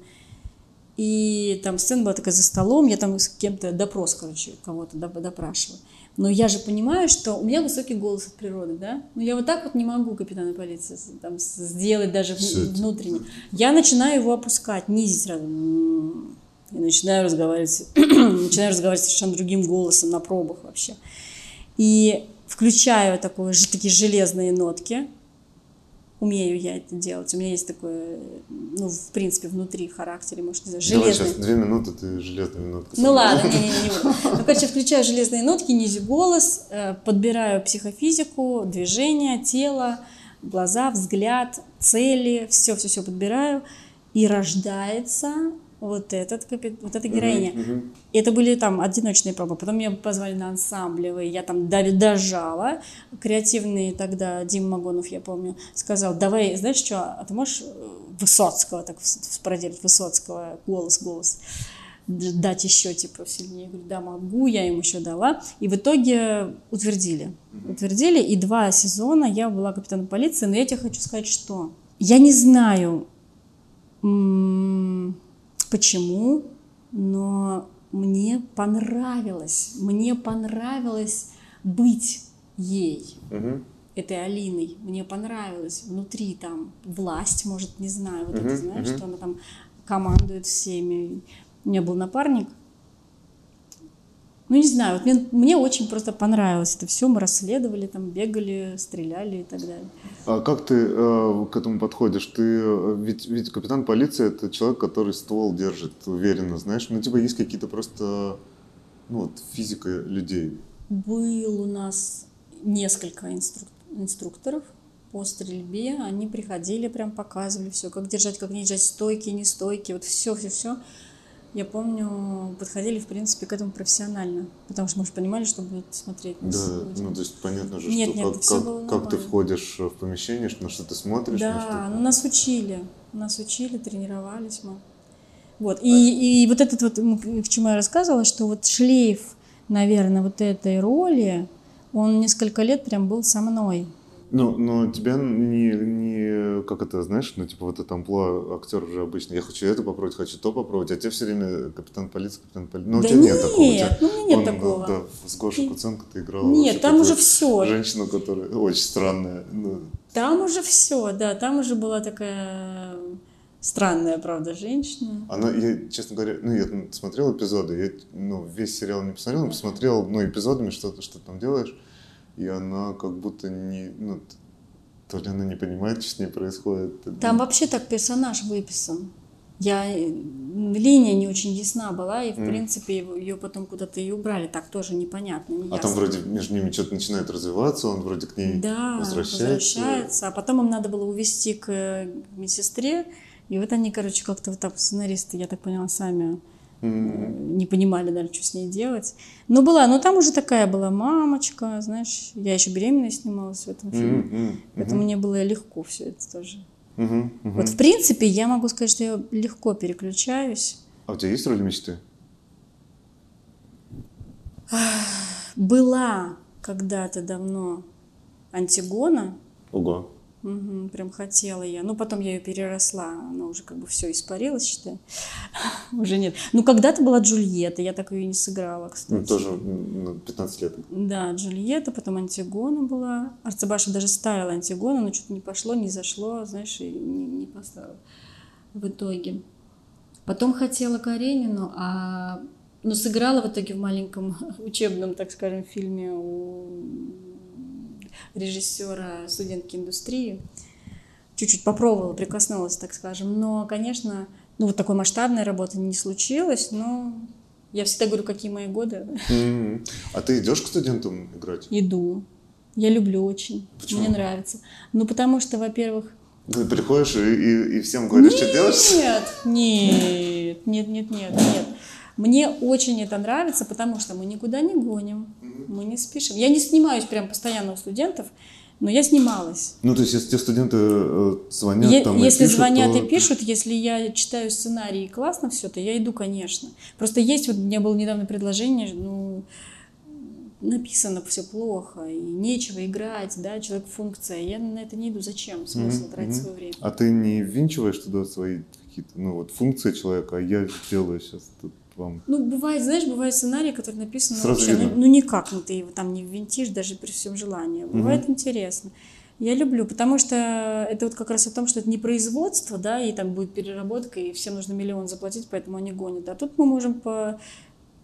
и там сцена была такая за столом, я там с кем-то допрос, короче, кого-то доп- допрашиваю. Но я же понимаю, что у меня высокий голос от природы, да? Ну, я вот так вот не могу капитана полиции там, сделать даже это. внутренне. Я начинаю его опускать, низить сразу. И начинаю разговаривать, начинаю разговаривать совершенно другим голосом на пробах вообще. И включаю такое, такие железные нотки, умею я это делать. У меня есть такое, ну, в принципе, внутри в характере, может, не знаю, Давай железный. сейчас две минуты, ты железная минутка. Ну ладно, не, не, не. Ну, короче, включаю железные нотки, низю голос, э, подбираю психофизику, движение, тело, глаза, взгляд, цели, все-все-все подбираю, и рождается вот, этот, вот эта героиня. Мгм. И это были там одиночные пробы. Потом меня позвали на ансамблевые, я там дожала. Креативный тогда Дим Магонов, я помню, сказал, давай, знаешь что, а ты можешь э, Высоцкого так спародировать, Высоцкого, голос, голос, дать еще типа сильнее. Я говорю, да, могу, я ему еще дала. И в итоге утвердили. Утвердили, и два сезона я была капитаном полиции, но я тебе хочу сказать, что я не знаю, почему, но мне понравилось, мне понравилось быть ей, Мгм. этой Алиной. Мне понравилось внутри там власть, может, не знаю, вот это Мгм, знаешь, мгм. что она там командует всеми. У меня был напарник. Ну, не знаю, вот мне, мне очень просто понравилось это все. Мы расследовали, там бегали, стреляли и так далее. А как ты э, к этому подходишь? Ты э, ведь, ведь капитан полиции это человек, который ствол держит уверенно, знаешь. Ну, типа есть какие-то просто, ну, вот физика людей. Был у нас несколько инструк- инструкторов по стрельбе. Они приходили, прям показывали все, как держать, как не держать, стойки, не стойки, вот все, все, все. Я помню, подходили, в принципе, к этому профессионально, потому что мы же понимали, что будут смотреть Да, люди. ну то есть понятно же, Нет, что нет, как, как- было как ты нормально. входишь в помещение, на что ты смотришь, на что Да, ну нас учили, нас учили, тренировались мы. Вот, и, и вот этот вот, к чему я рассказывала, что вот шлейф, наверное, вот этой роли, он несколько лет прям был со мной. Ну, но тебя не, не, как это, знаешь, ну, типа вот это амплуа актер уже обычно, я хочу это попробовать, хочу то попробовать, а тебе все время капитан полиции, капитан полиции. Ну, у Да тебя нет, такого. у тебя- нет, ну, у меня нет он, такого. Да, с Гошей Куценко ты играла. Нет, там уже все. Женщину, которая очень странная. Ну, Там уже все, да, там уже была такая странная, правда, женщина. она, я, честно говоря, ну, я смотрел эпизоды, я, ну, весь сериал не посмотрел, но посмотрел, ну, эпизодами, что, что ты там делаешь, и она как будто не, ну, то ли она не понимает, что с ней происходит. Там вообще так персонаж выписан. Я, линия не очень ясна была, и, в принципе, ее потом куда-то и убрали. Так тоже непонятно, не А там вроде между ними что-то начинает развиваться, он вроде к ней Да, возвращается. возвращается. А потом им надо было увезти к э, медсестре. И вот они, короче, как-то вот так сценаристы, я так поняла, сами не понимали даже, что с ней делать. Но была, но там уже такая была мамочка, знаешь, я еще беременная снималась в этом фильме. М, Поэтому мне было легко все это тоже. мгм, мгм. Вот, в принципе, я могу сказать, что я легко переключаюсь. А у тебя есть роль мечты? Была когда-то давно Антигона, Ого. Мгм, прям хотела я. Ну, потом я ее переросла. Она уже как бы все испарилась, считай. уже нет. Ну, когда-то была Джульетта. Я так ее не сыграла, кстати. Ну, тоже м, ну, 15 лет. Да, Джульетта, потом Антигона была. Арцебаша даже ставила Антигона, но что-то не пошло, не зашло, знаешь, и не, не поставила в итоге. Потом хотела Каренину, а ну, сыграла в итоге в маленьком учебном, так скажем, фильме у режиссера студентки индустрии. Чуть-чуть попробовала, прикоснулась, так скажем. Но, конечно, ну вот такой масштабной работы не случилось, но я всегда говорю, какие мои годы. М. А ты идешь к студентам играть? Иду. Я люблю очень. Почему? Мне нравится. Ну, потому что, во-первых... Ты приходишь и, и- и всем говоришь, что делаешь? Нет, нет, нет, нет, нет, нет. Мне очень это нравится, потому что мы никуда не гоним, мы не спешим. Я не снимаюсь прям постоянно у студентов, но я снималась. Ну, то есть, если тебе студенты э, звонят Е- там и если пишут, звонят то- и пишут, если я читаю сценарий и классно все, то я иду, конечно. Просто есть, вот у меня было недавно предложение, ну, написано все плохо, и нечего играть, да, человек функция. Я на это не иду. Зачем? Смысл Мгм, тратить свое время? А ты не ввинчиваешь туда свои какие-то, ну, вот функции человека, а я делаю сейчас тут вам. Ну, бывает, знаешь, бывают сценарии, которые написаны Сразу вообще, ну, видно. ну, никак, ну, ты его там не ввинтишь даже при всем желании. Бывает интересно. Я люблю, потому что это вот как раз о том, что это не производство, да, и там будет переработка, и всем нужно миллион заплатить, поэтому они гонят. А тут мы можем по-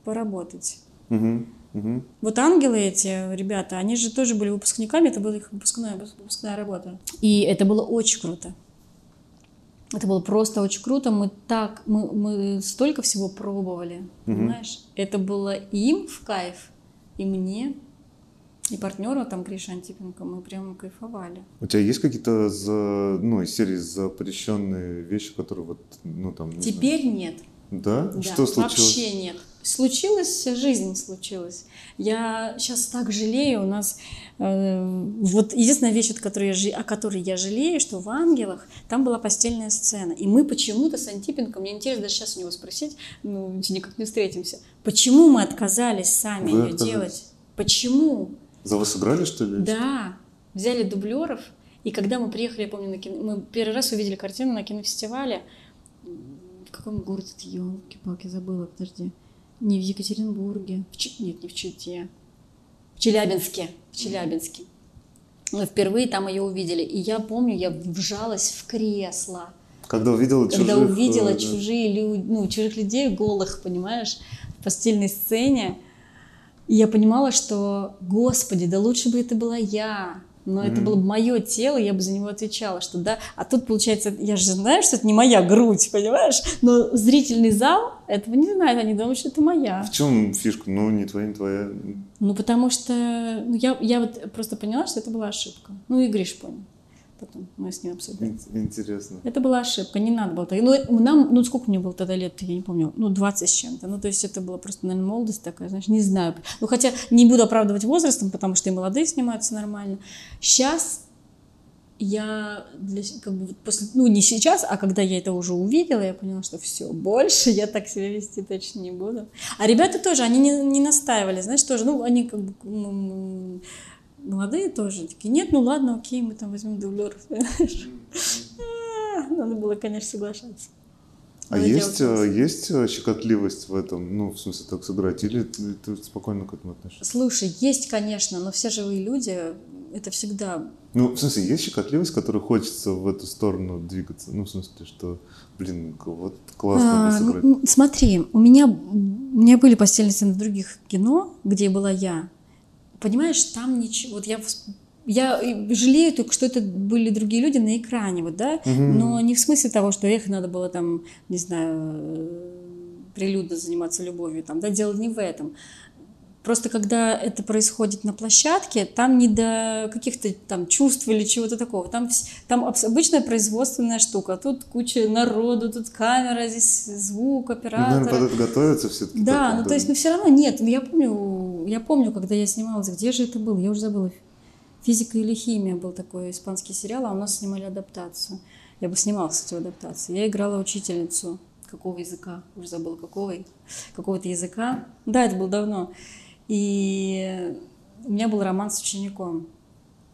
поработать. Мгм, мгм. Вот ангелы эти, ребята, они же тоже были выпускниками, это была их выпускная, выпускная работа. И это было очень круто. Это было просто очень круто. Мы так, мы, мы столько всего пробовали, понимаешь? Это было им в кайф, и мне, и партнеру там Гриша Антипенко, мы прям кайфовали. У тебя есть какие-то за, ну, из серии запрещенные вещи, которые вот, ну там, не Теперь нет. знаю. Да? Да, Что случилось? Вообще нет. Случилась жизнь, случилась. Я сейчас так жалею. У нас э, вот единственная вещь, от которой я, о которой я жалею, что в «Ангелах» там была постельная сцена. И мы почему-то с Антипенко, мне интересно даже сейчас у него спросить, ну, никак не встретимся, почему мы отказались сами Вы ее отказались? делать? Почему? За вас играли, что ли? Да, взяли дублеров, и когда мы приехали, я помню, на кино, мы первый раз увидели картину на кинофестивале. В каком городе это? Елки-палки, забыла, подожди. Не в Екатеринбурге. В Чи- Нет, не в Чите. В Челябинске. В Челябинске. Мы впервые там ее увидели. И я помню, я вжалась в кресло. Когда увидела Когда чужих, увидела э, да. чужие люди, ну, чужих людей голых, понимаешь, в постельной сцене. И я понимала, что, господи, да лучше бы это была я. Но это Мгм. было бы мое тело, я бы за него отвечала, что да. А тут, получается, я же знаю, что это не моя грудь, понимаешь? Но зрительный зал этого не знает, они думают, что это моя. В чем фишка? Ну, не твоя, не твоя. Ну, потому что ну, я, я вот просто поняла, что это была ошибка. Ну, и Гриш понял. Потом мы с ним обсудили. Ин- Интересно. Это была ошибка, не надо было. Ну, это- нам, ну, сколько мне было тогда лет, я не помню, ну, 20 с чем-то. Ну, то есть это была просто, наверное, молодость такая, знаешь, не знаю. Ну, хотя не буду оправдывать возрастом, потому что и молодые снимаются нормально. Сейчас я для, как бы после, ну, не сейчас, а когда я это уже увидела, я поняла, что все, больше я так себя вести точно не буду. А ребята тоже, они не, не настаивали, знаешь, тоже, ну, они как бы молодые тоже такие, нет, ну ладно, окей, мы там возьмем дублеров, понимаешь? А, Надо было, конечно, соглашаться. А есть, э, есть э, щекотливость в этом? Ну, в смысле, так сыграть? Или ты, ты спокойно к этому относишься? Слушай, есть, конечно, но все живые люди, это всегда... Ну, в смысле, есть щекотливость, которой хочется в эту сторону двигаться? Ну, в смысле, что, блин, вот классно А, сыграть. ну, смотри, у меня, у меня были постельные сцены в других кино, где была я. Понимаешь, там ничего... Вот я, я жалею только, что это были другие люди на экране, вот, да? Мгм. Но не в смысле того, что их надо было там, не знаю, э, прилюдно заниматься любовью, там, да, дело не в этом. Просто когда это происходит на площадке, там не до каких-то там чувств или чего-то такого. Там, там обычная производственная штука. Тут куча народу, тут камера, здесь звук, Ну, оператор. наверное, под это готовятся все-таки. Да, ну то есть, ну все равно нет. Ну, я помню, я помню, когда я снималась, где же это было? Я уже забыла. Физика или химия был такой испанский сериал, а у нас снимали адаптацию. Я бы снималась, кстати, в адаптации. Я играла учительницу какого языка, уже забыла какого, какого-то языка. Да, это было давно. И у меня был роман с учеником.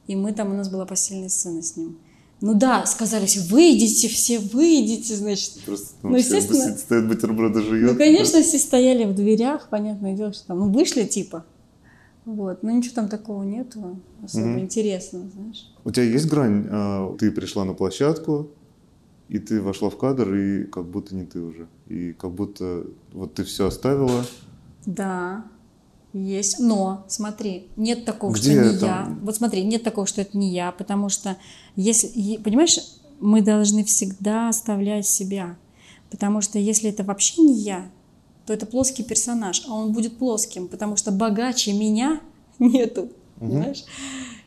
И мы там, у нас была постельная сцена с ним. Ну да, сказали все, выйдите, все выйдите, значит. Просто Ну, ну, все естественно. стоят бутерброды жует. Ну, конечно, все стояли в дверях, понятное дело, что там, ну, вышли типа. Вот, но ничего там такого нету, особо Мгм. интересного, знаешь. У тебя есть грань? а, Ты пришла на площадку, и ты вошла в кадр, и как будто не ты уже. И как будто вот ты все оставила. Да, есть. Но, смотри, нет такого, Где что не это? я. Вот смотри, нет такого, что это не я, потому что если, понимаешь, мы должны всегда оставлять себя. Потому что если это вообще не я, то это плоский персонаж, а он будет плоским, потому что богаче меня нету, понимаешь?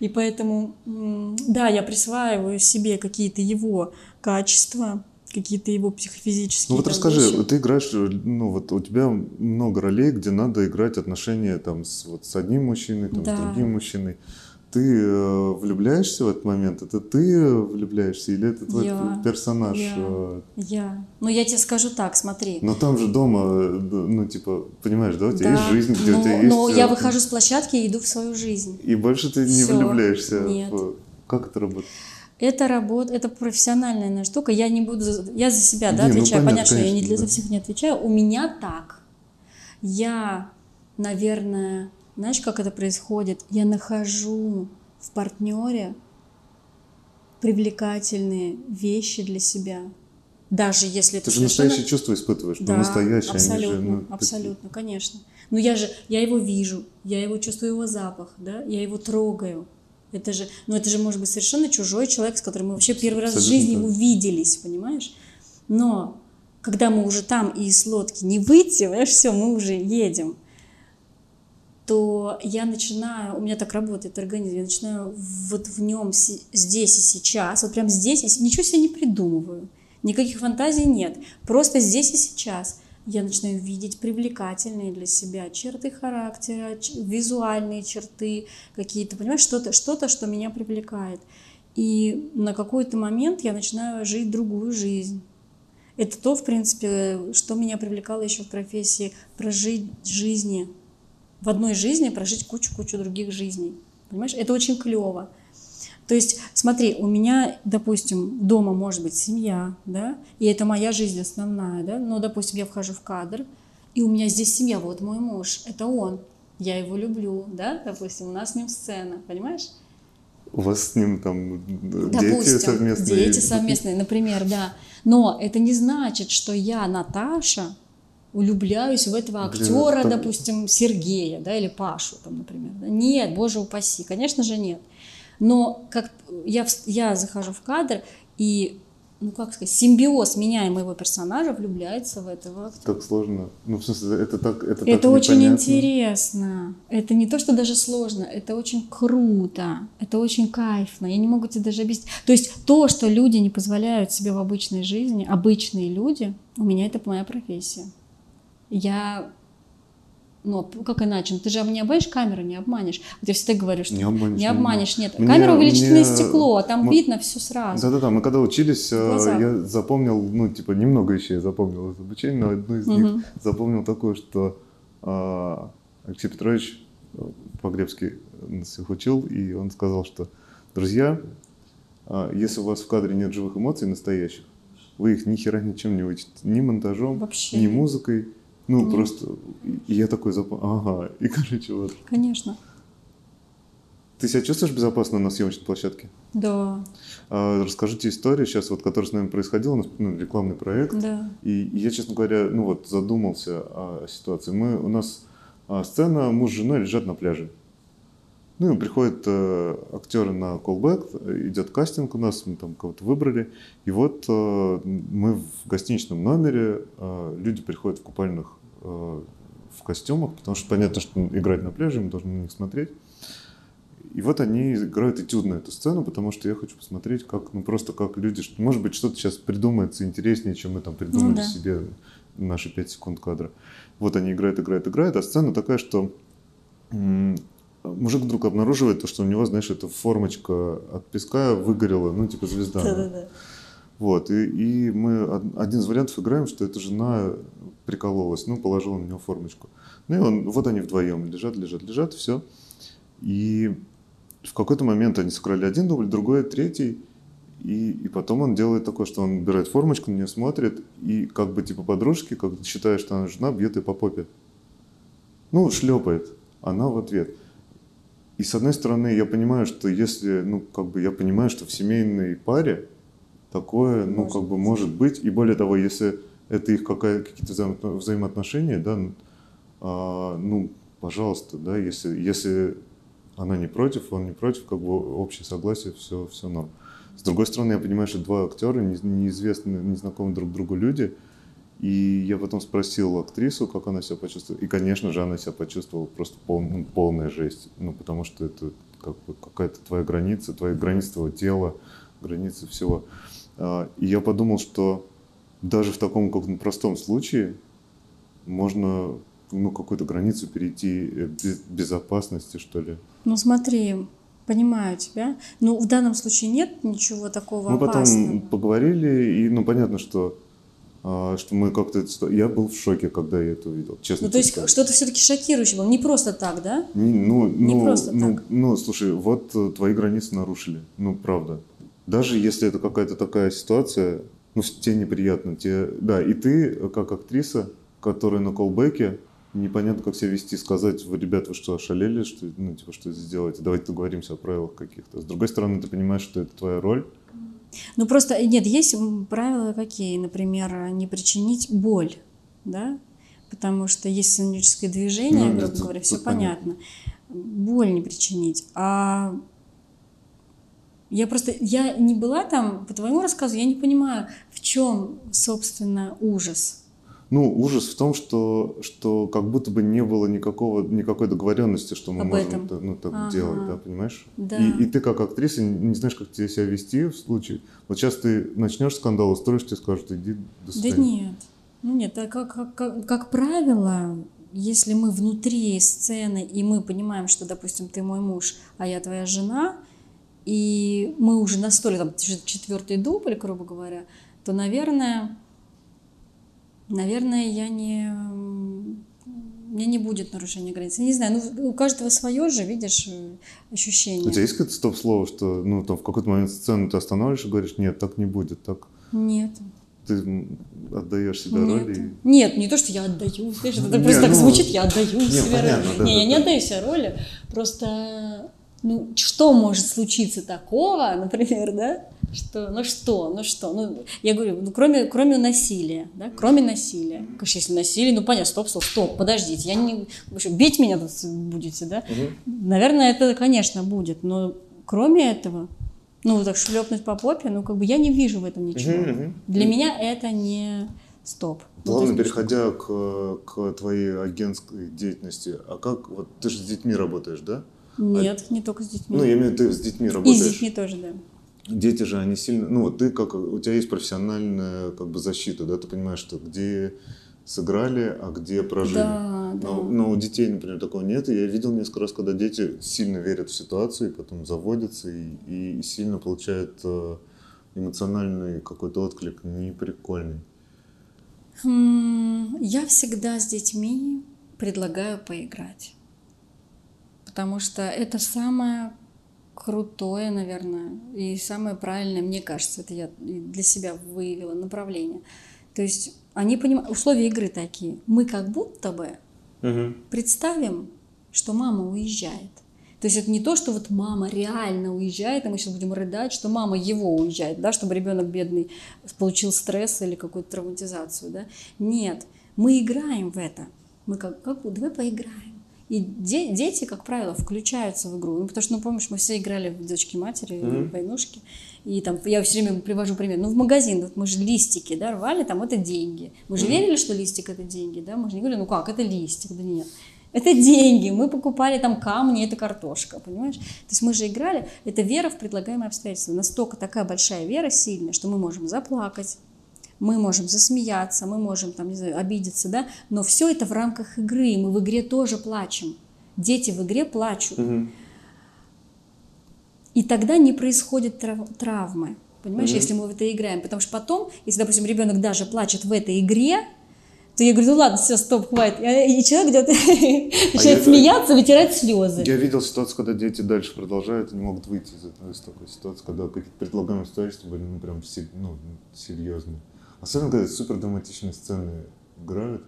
И поэтому, да, я присваиваю себе какие-то его качества, какие-то его психофизические Ну вот расскажи, вещи. ты играешь, ну вот у тебя много ролей, где надо играть отношения там с, вот, с одним мужчиной, там, Да. с другим мужчиной. Ты э, влюбляешься в этот момент? Это ты влюбляешься или это твой Я. персонаж? Я. э, Я. Ну, я тебе скажу так, смотри. Но там же дома, э, ну типа, понимаешь, да, у тебя Да, есть жизнь, где но, у тебя есть... но я э, выхожу с площадки и иду в свою жизнь. И больше ты не влюбляешься. Нет. в- Как это работает? Это работа, это профессиональная штука. Я не буду, я за себя, да, Не, ну, отвечаю. понятно, Понятно, что я не для за всех не отвечаю. У меня так. Я, наверное, знаешь, как это происходит? Я нахожу в партнере привлекательные вещи для себя. Даже если Ты это же совершенно- настоящее чувство испытываешь, ну, Да, настоящее. они же, абсолютно, ну, абсолютно, конечно. Но я же, я его вижу, я его чувствую его запах, да, я его трогаю. Это же, ну это же может быть совершенно чужой человек, с которым мы вообще первый раз в жизни так. увиделись, понимаешь? Но когда мы уже там и из лодки не выйти, понимаешь, все, мы уже едем, то я начинаю, у меня так работает организм, я начинаю вот в нем здесь и сейчас, вот прям здесь, и ничего себе не придумываю, никаких фантазий нет, просто здесь и сейчас я начинаю видеть привлекательные для себя черты характера, визуальные черты какие-то, понимаешь, что-то, что-то, что меня привлекает. И на какой-то момент я начинаю жить другую жизнь. Это то, в принципе, что меня привлекало еще в профессии, прожить жизни, в одной жизни прожить кучу-кучу других жизней. Понимаешь, это очень клево. То есть, смотри, у меня, допустим, дома может быть семья, да, и это моя жизнь основная, да, но, допустим, я вхожу в кадр, и у меня здесь семья, вот мой муж, это он, я его люблю, да, допустим, у нас с ним сцена, понимаешь? У вас с ним там дети Допустим, совместные? Дети совместные, например, да. Но это не значит, что я, Наташа, влюбляюсь в этого Блин, актера, это- допустим, Сергея, да, или Пашу, там, например. Нет, боже упаси, конечно же нет. Но как я, я захожу в кадр, и, ну как сказать, симбиоз меня и моего персонажа влюбляется в этого актера. Так сложно. Ну, в смысле, это так Это, Это так очень непонятно. интересно. Это не то, что даже сложно, это очень круто, это очень кайфно. Я не могу тебе даже объяснить. То есть то, что люди не позволяют себе в обычной жизни, обычные люди, у меня это моя профессия. Я, ну, как иначе? Ну, ты же не обманешь камеру, не обманешь. Вот я всегда говорю, что Не обманешь, не не обманешь, нет. Мне- Камера увеличительное мне- стекло, а там мы- видно все сразу. Да-да-да, мы когда учились, э, глазах. я запомнил, ну, типа, немного еще я запомнил из обучения, но одну из них Мгм. запомнил такое, что а, Алексей Петрович э, Погребский нас всех учил, и он сказал, что, друзья, а, если у вас в кадре нет живых эмоций настоящих, вы их ни хера ничем не учите, ни монтажом, Вообще. ни музыкой, ну, Нет. просто, я такой запомнил, ага, и, короче, вот. Конечно. Ты себя чувствуешь безопасно на съемочной площадке? Да, А, Расскажите историю сейчас, вот, которая с нами происходила, у нас ну, рекламный проект. да. И, и я, честно говоря, ну вот задумался о ситуации. Мы, у нас а, сцена, муж с женой лежат на пляже. Ну и приходят э, актеры на колбэк, идет кастинг у нас, мы там кого-то выбрали. И вот э, мы в гостиничном номере, э, люди приходят в купальных э, в костюмах, потому что понятно, что играть на пляже, мы должны на них смотреть. И вот они играют этюд на эту сцену, потому что я хочу посмотреть, как, ну просто как люди, может быть, что-то сейчас придумается интереснее, чем мы там придумали Ну да. себе наши 5 секунд кадра. Вот они играют, играют, играют, а сцена такая, что мужик вдруг обнаруживает то, что у него, знаешь, эта формочка от песка выгорела, ну, типа звезда. Да-да-да. Вот, и, и мы од- один из вариантов играем, что эта жена прикололась, ну, положила на него формочку. Ну, и он, вот они вдвоем лежат, лежат, лежат, все. И в какой-то момент они сыграли один дубль, другой, третий, и, и потом он делает такое, что он берет формочку, на нее смотрит, и как бы типа подружки, как считая, что она жена, бьет ее по попе. Ну, шлепает. Она в ответ. И с одной стороны, я понимаю, что если, ну, как бы я понимаю, что в семейной паре такое, ну, Может как бы может быть. И более того, если это их какая, какие-то взаимо- взаимоотношения, да, ну, а, ну, пожалуйста, да, если, если она не против, он не против, как бы общее согласие, все, все норм. С другой стороны, я понимаю, что два актера, не- неизвестные, незнакомые друг другу люди, и я потом спросил актрису, как она себя почувствовала. И, конечно же, она себя почувствовала просто пол- ну, полная жесть. Ну, потому что это как бы какая-то твоя граница, твоя граница твоего тела, границы всего. А, И я подумал, что даже в таком как простом случае можно ну, какую-то границу перейти э, без- безопасности, что ли. Ну смотри, понимаю тебя. Ну, в данном случае нет ничего такого Мы потом опасного. поговорили, и ну понятно, что, что мы как-то... Я был в шоке, когда я это увидел, честно Ну, то есть что-то все-таки шокирующее было. Не просто так, да? Не, ну, Не ну, просто ну, так. ну, слушай, вот э, твои границы нарушили. Ну, правда. Даже если это какая-то такая ситуация, ну, тебе неприятно. Тебе... Да, и ты, э, как актриса, которая на колбеке, непонятно, как себя вести, сказать, вы, ребят, вы что, ошалели, что, ну, типа, что здесь делаете? Давайте договоримся о правилах каких-то. С другой стороны, ты понимаешь, что это твоя роль, Ну просто нет, есть правила какие, например, не причинить боль, да, потому что есть сценическое движение, Ну, грубо говоря, все понятно. Боль не причинить, а я просто я не была там по твоему рассказу, я не понимаю, в чем собственно ужас. Ну, ужас в том, что, что как будто бы не было никакого, никакой договоренности, что мы Об можем этом. это, ну, так Ага. делать, да, понимаешь? Да. И, и ты как актриса не, не знаешь, как тебе себя вести в случае. Вот сейчас ты начнешь скандал, устроишь, тебе скажут, иди до Да свидания. нет. Ну нет, а как, как, как, как правило, если мы внутри сцены, и мы понимаем, что, допустим, ты мой муж, а я твоя жена, и мы уже на столе, там, четвертый дубль, грубо говоря, то, наверное, наверное, я не... У меня не будет нарушения границ. Я не знаю, ну, у каждого свое же, видишь, э, ощущение. У тебя есть какое-то стоп-слово, что ну, там, в какой-то момент сцены ты останавливаешь и говоришь, нет, так не будет, так Нет. ты отдаешь себя Нет. роли. Нет, не то, что я отдаю. Знаешь, это Не, просто так ну, звучит, я отдаю не, себя понятно, роли. да, не, да, я не да. отдаю себя роли. Просто, ну, что может случиться такого, например, да? Что, ну что, ну что, ну, я говорю, ну, кроме, кроме насилия, да, кроме насилия. Конечно, если насилие, ну, понятно, стоп, стоп, стоп, подождите, я не, вы что, бить меня тут будете, да? Наверное, это, конечно, будет, но кроме этого, ну, вот так шлепнуть по попе, ну, как бы я не вижу в этом ничего. Мгм, мгм. Для меня это не стоп. Ну, Ладно, то есть, переходя к, к твоей агентской деятельности, а как, вот ты же с детьми работаешь, да? Нет, не только с детьми. Ну, я имею в виду, ты с детьми И с работаешь. детьми тоже, да. Дети же, они сильно... Ну, вот ты как... У тебя есть профессиональная как бы защита, да? Ты понимаешь, что где сыграли, а где прожили. Да, да. Но, но у детей, например, такого нет. И я видел несколько раз, когда дети сильно верят в ситуацию, и потом заводятся и, и сильно получают э, эмоциональный какой-то отклик неприкольный. Хм, Я всегда с детьми предлагаю поиграть. Потому что это самое крутое, наверное, и самое правильное, мне кажется, это я для себя выявила направление. То есть они понимают, условия игры такие. Мы как будто бы представим, что мама уезжает. То есть это не то, что вот мама реально уезжает, и мы сейчас будем рыдать, что мама его уезжает, да, чтобы ребенок бедный получил стресс или какую-то травматизацию, да. Нет, мы играем в это. Мы как, как бы, давай поиграем. И де- дети, как правило, включаются в игру. Ну, потому что, ну, помнишь, мы все играли в дочки матери, Мгм. в войнушки. И там, я все время привожу пример. Ну, в магазин, вот мы же листики, да, рвали, там это деньги. Мы же верили, что листик это деньги, да? Мы же не говорили, ну как, это листик, да нет. Это деньги, мы покупали там камни, это картошка, понимаешь? То есть мы же играли, это вера в предлагаемые обстоятельства. Настолько такая большая вера сильная, что мы можем заплакать, мы можем засмеяться, мы можем там, не знаю, обидеться, да, но все это в рамках игры, мы в игре тоже плачем. Дети в игре плачут. И тогда не происходит трав- травмы. Понимаешь, Мгм. если мы в это играем. Потому что потом, если, допустим, ребенок даже плачет в этой игре, то я говорю, ну ладно, все, стоп, хватит. И человек где-то начинает я- смеяться, вытирать слезы. Я видел ситуацию, когда дети дальше продолжают и не могут выйти из, такой ситуации, когда какие-то предлагаемые обстоятельства были ну, прям ну, серьезные. Особенно, когда супер драматичные сцены играют.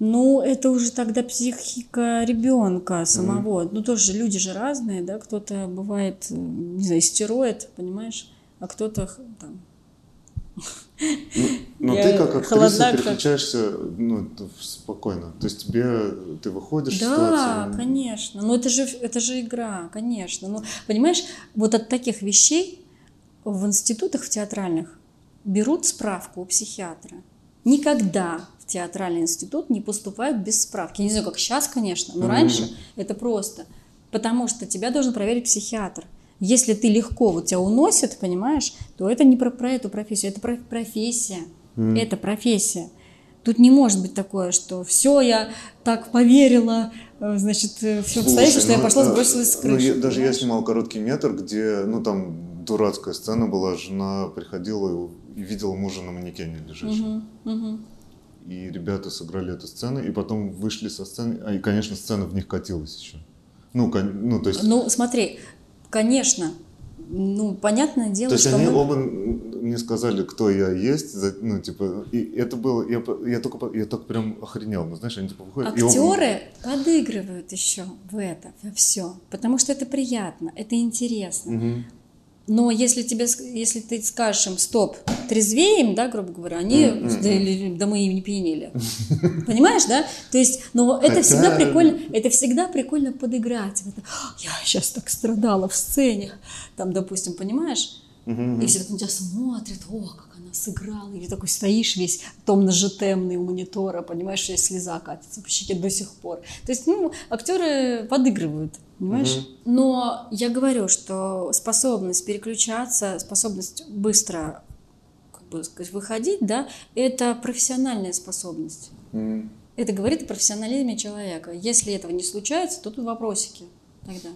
Ну, это уже тогда психика ребенка самого. Ну, тоже люди же разные, да, кто-то бывает, э, не знаю, истероид, понимаешь, а кто-то там... Но Я ты как актриса холодна, как- переключаешься ну, т- спокойно. То есть тебе ты выходишь из Да, ситуации. конечно. Ну, это же, это же игра, конечно. Ну, понимаешь, вот от таких вещей в институтах, в театральных, берут справку у психиатра. Никогда в театральный институт не поступают без справки. Я не знаю, как сейчас, конечно, но Мгм. раньше это просто. Потому что тебя должен проверить психиатр. Если ты легко, вот тебя уносит, понимаешь, то это не про, про эту профессию, это про профессия. Мгм. Это профессия. Тут не может быть такое, что все, я так поверила, э, значит, все Слушай, обстоятельства, что я ну, пошла э, сбросилась с ну, крыши. я- даже я снимал короткий метр, где, ну, там дурацкая сцена была, жена приходила и видела мужа на манекене лежащего. Мгм, мгм. И ребята сыграли эту сцену, и потом вышли со сцены, а и, конечно, сцена в них катилась еще. Ну, кон- ну то есть, Ну, смотри, конечно, ну, понятное дело, то есть что они мы... оба мне сказали, кто я есть, ну, типа, и это было, я, я только, я только прям охренел, ну, знаешь, они типа выходят, и оба- Актеры подыгрывают еще в это, во все, потому что это приятно, это интересно. Мгм. Но если тебе, если ты скажешь им стоп, трезвеем, да, грубо говоря, они, да, да мы им не пьянели. Понимаешь, да? То есть, но это Хотя- всегда прикольно, это всегда прикольно подыграть. Это, Я сейчас так страдала в сцене, там, допустим, понимаешь? И все так на тебя смотрят, о, как она сыграла. И ты такой стоишь весь томно-жетемный у монитора, понимаешь, что слеза катится по щеке до сих пор. То есть, ну, актеры подыгрывают, понимаешь? Но я говорю, что способность переключаться, способность быстро как бы сказать, выходить, да, это профессиональная способность. М. Это говорит о профессионализме человека. Если этого не случается, то тут вопросики тогда.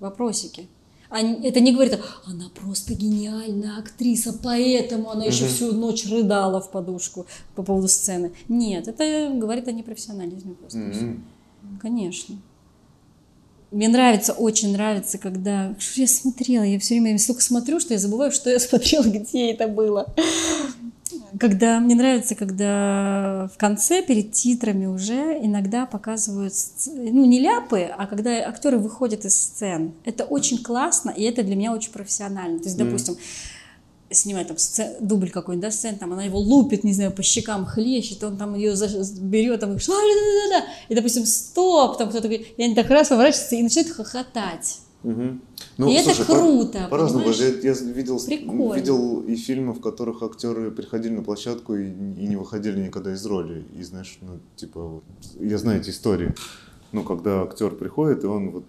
Вопросики. Это не говорит, она просто гениальная актриса, поэтому она еще всю ночь рыдала в подушку по поводу сцены. Нет, это говорит о непрофессионализме просто. Конечно. Мне нравится, очень нравится, когда... Что я смотрела? Я все время столько смотрю, что я забываю, что я смотрела, где это было. Когда мне нравится, когда в конце, перед титрами уже иногда показывают, ну, не ляпы, а когда актеры выходят из сцен. Это очень классно, и это для меня очень профессионально. То есть, допустим, снимать там сцен- дубль какой-нибудь, да, сцен, там она его лупит, не знаю, по щекам хлещет, он там ее за- берет, там, и, и, допустим, стоп, там кто-то говорит, и они так раз поворачиваются и начинают хохотать. Мгм. Ну, И это слушай, по- круто, По-разному. понимаешь? Я, я видел, Прикольно. видел и фильмы, в которых актеры приходили на площадку и, и не выходили никогда из роли. И знаешь, ну, типа, я знаю эти истории. Ну, когда актер приходит, и он вот...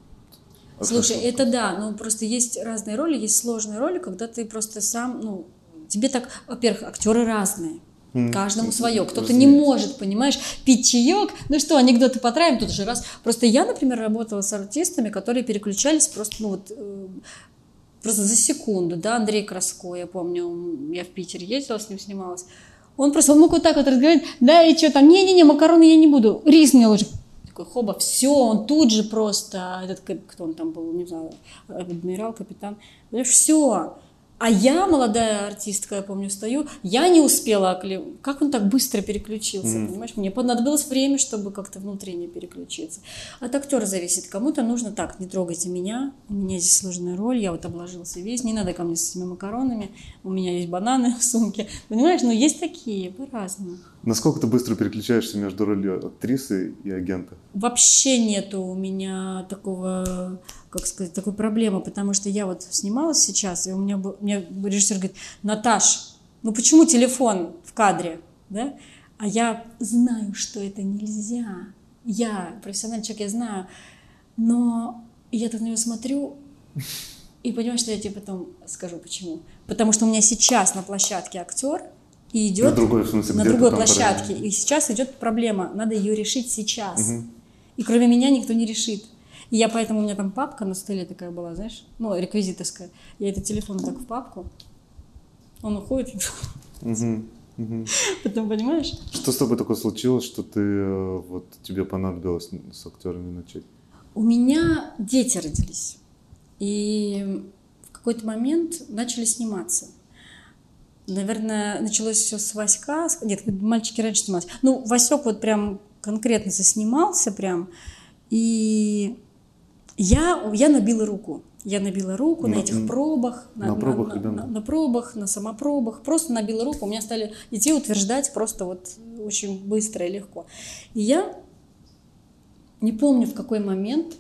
Слушай, это да, но просто есть разные роли, есть сложные роли, когда ты просто сам, ну, тебе так, во-первых, актеры разные. Каждому свое. Кто-то не может, понимаешь, пить чаек. Ну что, анекдоты потравим тут же раз. Просто я, например, работала с артистами, которые переключались просто, ну вот, э, просто за секунду, да, Андрей Краско, я помню, я в Питер ездила, с ним снималась. Он просто, он мог вот так вот разговаривать, да, и что там, не-не-не, макароны я не буду, рис мне ложи. Такой, хоба, все, он тут же просто, этот, кто он там был, не знаю, адмирал, капитан, все. А я, молодая артистка, я помню, стою, я не успела, окле- как он так быстро переключился, понимаешь? Мне понадобилось время, чтобы как-то внутренне переключиться. От актера зависит. Кому-то нужно так, не трогайте меня, у меня здесь сложная роль, я вот обложился весь, не надо ко мне с этими макаронами, у меня есть бананы в сумке. Понимаешь, но есть такие, по-разному. Насколько ты быстро переключаешься между ролью актрисы и агента? Вообще нету у меня такого, как сказать, такой проблемы, потому что я вот снималась сейчас, и у меня, был, мне режиссер говорит, Наташ, ну почему телефон в кадре, да? А я знаю, что это нельзя. Я профессиональный человек, я знаю, но я так на него смотрю и понимаю, что я тебе потом скажу почему. Потому что у меня сейчас на площадке актер и идет На другой, в смысле, на другой площадке. параллельно. И сейчас идет проблема, надо ее решить сейчас. И кроме меня никто не решит. И я поэтому, у меня там папка на столе такая была, знаешь, ну, реквизиторская. Я этот телефон так в папку, он уходит, Мгм, мгм. потом, понимаешь? Что с тобой такое случилось, что ты э, вот тебе понадобилось с актерами начать? У меня дети родились. И в какой-то момент начали сниматься. Наверное, началось все с Васька. Нет, мальчики раньше снимались. Ну, Васек вот прям конкретно заснимался прям. И я, я набила руку. Я набила руку на, На- этих пробах. на пробах на, на- на пробах, на самопробах. Просто набила руку. У меня стали детей утверждать просто вот очень быстро и легко. И я не помню в какой момент,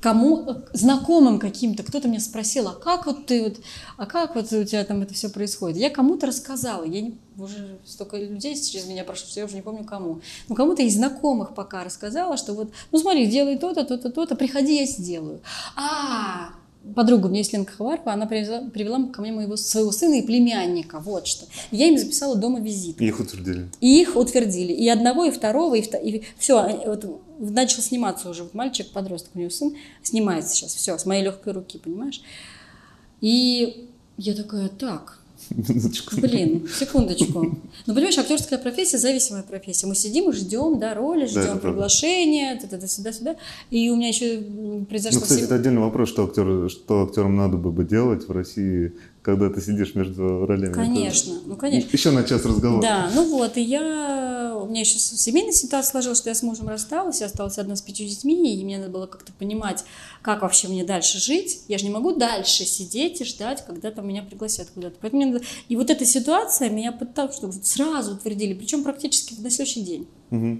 кому, э, знакомым каким-то, кто-то меня спросил, а как вот ты вот, а как вот у тебя там это все происходит? Я кому-то рассказала, я не, уже столько людей через меня прошло, что я уже не помню кому. Ну, кому-то из знакомых пока рассказала, что вот, ну смотри, делай то-то, то-то, то-то, приходи, я сделаю. А, подруга у меня есть Ленка Хаварова, она привезла, привела ко мне моего своего сына и племянника, вот что. Я им записала дома визит. И их утвердили. И их утвердили. И одного, и второго, и, все. Вот начал сниматься уже. Вот мальчик, подросток, у него сын, снимается сейчас. Все, с моей легкой руки, понимаешь? И я такая, так, Минуточку. блин, секундочку. Ну, понимаешь, актерская профессия, зависимая профессия. Мы сидим и ждем, да, роли, ждем правда. приглашения, т-т-т, сюда-сюда. И у меня еще Ну, произошло... кстати, сем- это отдельный вопрос, что, актеры, что актерам надо бы делать в России, когда ты сидишь между ролями. Конечно, это... ну конечно. Еще на час разговора. Да, ну вот, и я, у меня еще семейная ситуация сложилась, что я с мужем рассталась, я осталась одна с пятью детьми, и мне надо было как-то понимать, как вообще мне дальше жить. Я же не могу дальше сидеть и ждать, когда там меня пригласят куда-то. Поэтому мне надо... И вот эта ситуация меня пыталась, чтобы сразу утвердили, причем практически на следующий день. Угу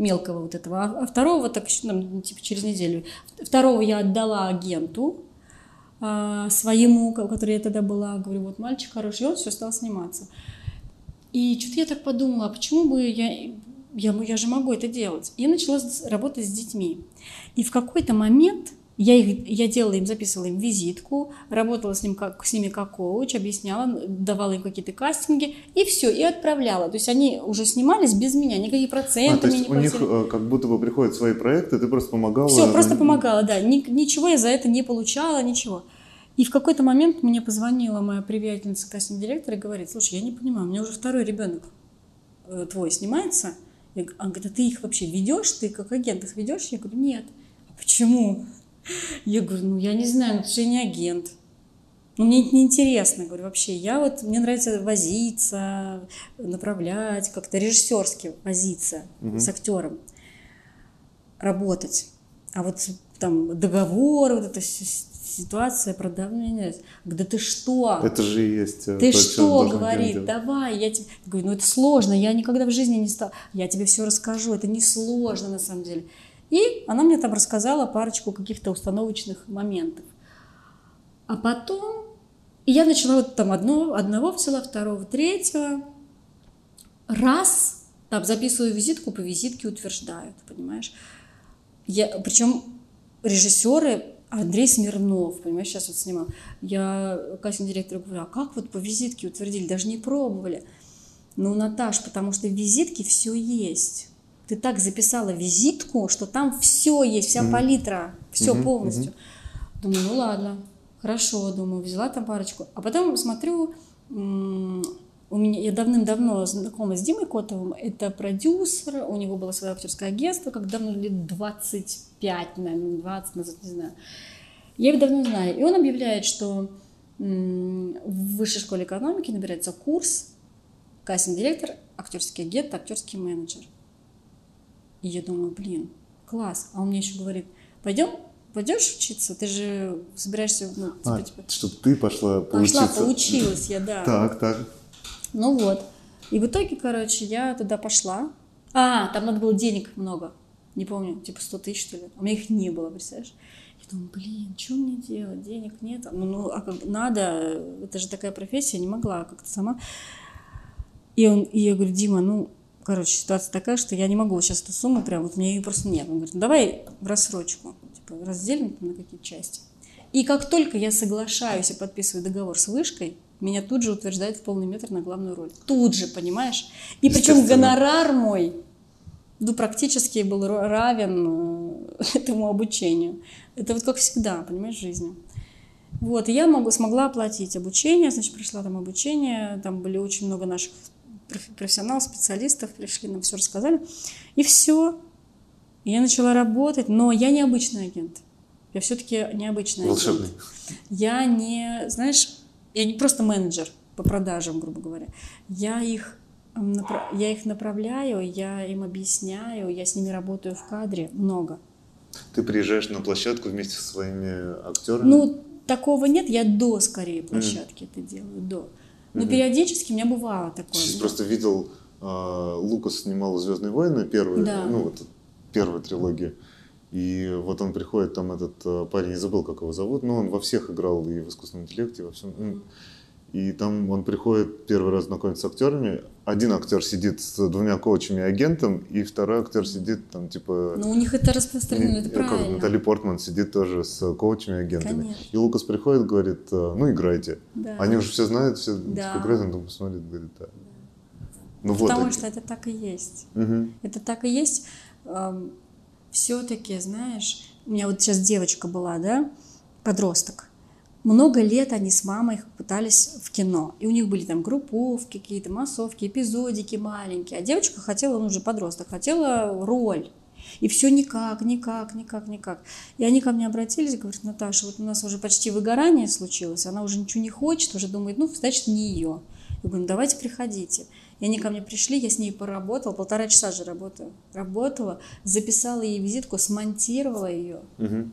мелкого вот этого, а второго так ну, типа через неделю. Второго я отдала агенту, а, своему, который я тогда была, говорю, вот мальчик хороший, и он все стал сниматься. И что-то я так подумала, а почему бы я, я, я же могу это делать. Я начала работать с детьми. И в какой-то момент я, их, я делала им, записывала им визитку, работала с, ним как, с ними как коуч, объясняла, давала им какие-то кастинги, и все, и отправляла. То есть они уже снимались без меня, никакие проценты а, то есть у них э, как будто бы приходят свои проекты, ты просто помогала? Все, просто помогала, да. Ни, ничего я за это не получала, ничего. И в какой-то момент мне позвонила моя приятельница, кастинг-директор, и говорит, слушай, я не понимаю, у меня уже второй ребенок э, твой снимается. Я, она говорит, а ты их вообще ведешь? Ты как агент их ведешь? Я говорю, нет. А почему? Я говорю, ну я не знаю, ну что я не агент. Ну, мне это неинтересно, говорю, вообще. Я вот, мне нравится возиться, направлять, как-то режиссерски возиться угу. с актером, работать. А вот там договор, вот это ситуация продавления. Да ты что? Это же и есть. Э, ты что, говорит, давай, я тебе... Я говорю, ну это сложно, я никогда в жизни не стал. Я тебе все расскажу, это не сложно на самом деле. И она мне там рассказала парочку каких-то установочных моментов. А потом и я начала вот там одно, одного взяла, второго, третьего. Раз, там записываю визитку, по визитке утверждают, понимаешь? Я, причем режиссеры Андрей Смирнов, понимаешь, сейчас вот снимал. Я кастинг-директору говорю, а как вот по визитке утвердили? Даже не пробовали. Ну, Наташ, потому что в визитке все есть. Ты так записала визитку, что там все есть, вся mm-hmm. палитра, все mm-hmm. полностью. Mm-hmm. Думаю, ну ладно, хорошо, думаю, взяла там парочку. А потом смотрю, у меня, я давным-давно знакома с Димой Котовым, это продюсер, у него было свое актерское агентство, как давно, лет 25, наверное, 20 назад, не знаю. Я его давно знаю. И он объявляет, что в высшей школе экономики набирается курс кастинг-директор, актерский агент, актерский менеджер. И я думаю, блин, класс. А он мне еще говорит, пойдем пойдешь учиться? Ты же собираешься, ну, типа, а, типа... Чтобы ты пошла поучиться. Пошла, поучилась я, да. Так, так. Ну вот. И в итоге, короче, я туда пошла. А, там надо было денег много. Не помню, типа 100 тысяч, что ли. У меня их не было, представляешь? Я думаю, блин, что мне делать? Денег нет. Ну, ну а как надо, это же такая профессия, не могла как-то сама. И, он, и я говорю, Дима, ну, короче, ситуация такая, что я не могу сейчас эту сумму прям, вот мне ее просто нет. Он говорит, ну, давай в рассрочку, типа, разделим на какие части. И как только я соглашаюсь и подписываю договор с вышкой, меня тут же утверждают в полный метр на главную роль. Тут же, понимаешь? И причем гонорар мой ну, практически был равен э, этому обучению. Это вот как всегда, понимаешь, в жизни. Вот, и я могу, смогла оплатить обучение, значит, пришла там обучение, там были очень много наших профессионалов, специалистов, пришли, нам все рассказали, и все. я начала работать, но я не обычный агент. Я все-таки необычный Волшебный. агент. Я не, знаешь, я не просто менеджер по продажам, грубо говоря. Я их, я их направляю, я им объясняю, я с ними работаю в кадре много. Ты приезжаешь на площадку вместе со своими актерами? Ну, такого нет, я до скорее площадки mm. это делаю, до. Но mm-hmm. периодически у меня бывало такое. Сейчас да. просто видел, э, Лукас снимал «Звездные войны», первые, да. ну, вот первая трилогия. И вот он приходит, там этот э, парень, не забыл, как его зовут, но он во всех играл и в искусственном интеллекте, и во всем. Ну, и там он приходит первый раз знакомиться с актерами. Один актер сидит с двумя коучами и агентом, и второй актер сидит там типа... Ну, у них это распространено, это правильно. Как Натали Портман сидит тоже с коучами и агентами. Конечно. И Лукас приходит, говорит, «Э, ну, играйте. Да. Они уже все знают, все да. типа, играют, он там посмотрит, говорит, да. Ну, Потому вот что это так и есть. Угу. Это так и есть все-таки, знаешь, у меня вот сейчас девочка была, да, подросток. Много лет они с мамой пытались в кино. И у них были там групповки, какие-то массовки, эпизодики маленькие. А девочка хотела, он уже подросток, хотела роль. И все никак, никак, никак, никак. И они ко мне обратились говорят, Наташа, вот у нас уже почти выгорание случилось, она уже ничего не хочет, уже думает, ну, значит, не ее. Я говорю, ну, давайте приходите. И они ко мне пришли, я с ней поработала, полтора часа же работаю. Работала, записала ей визитку, смонтировала ее, Угу.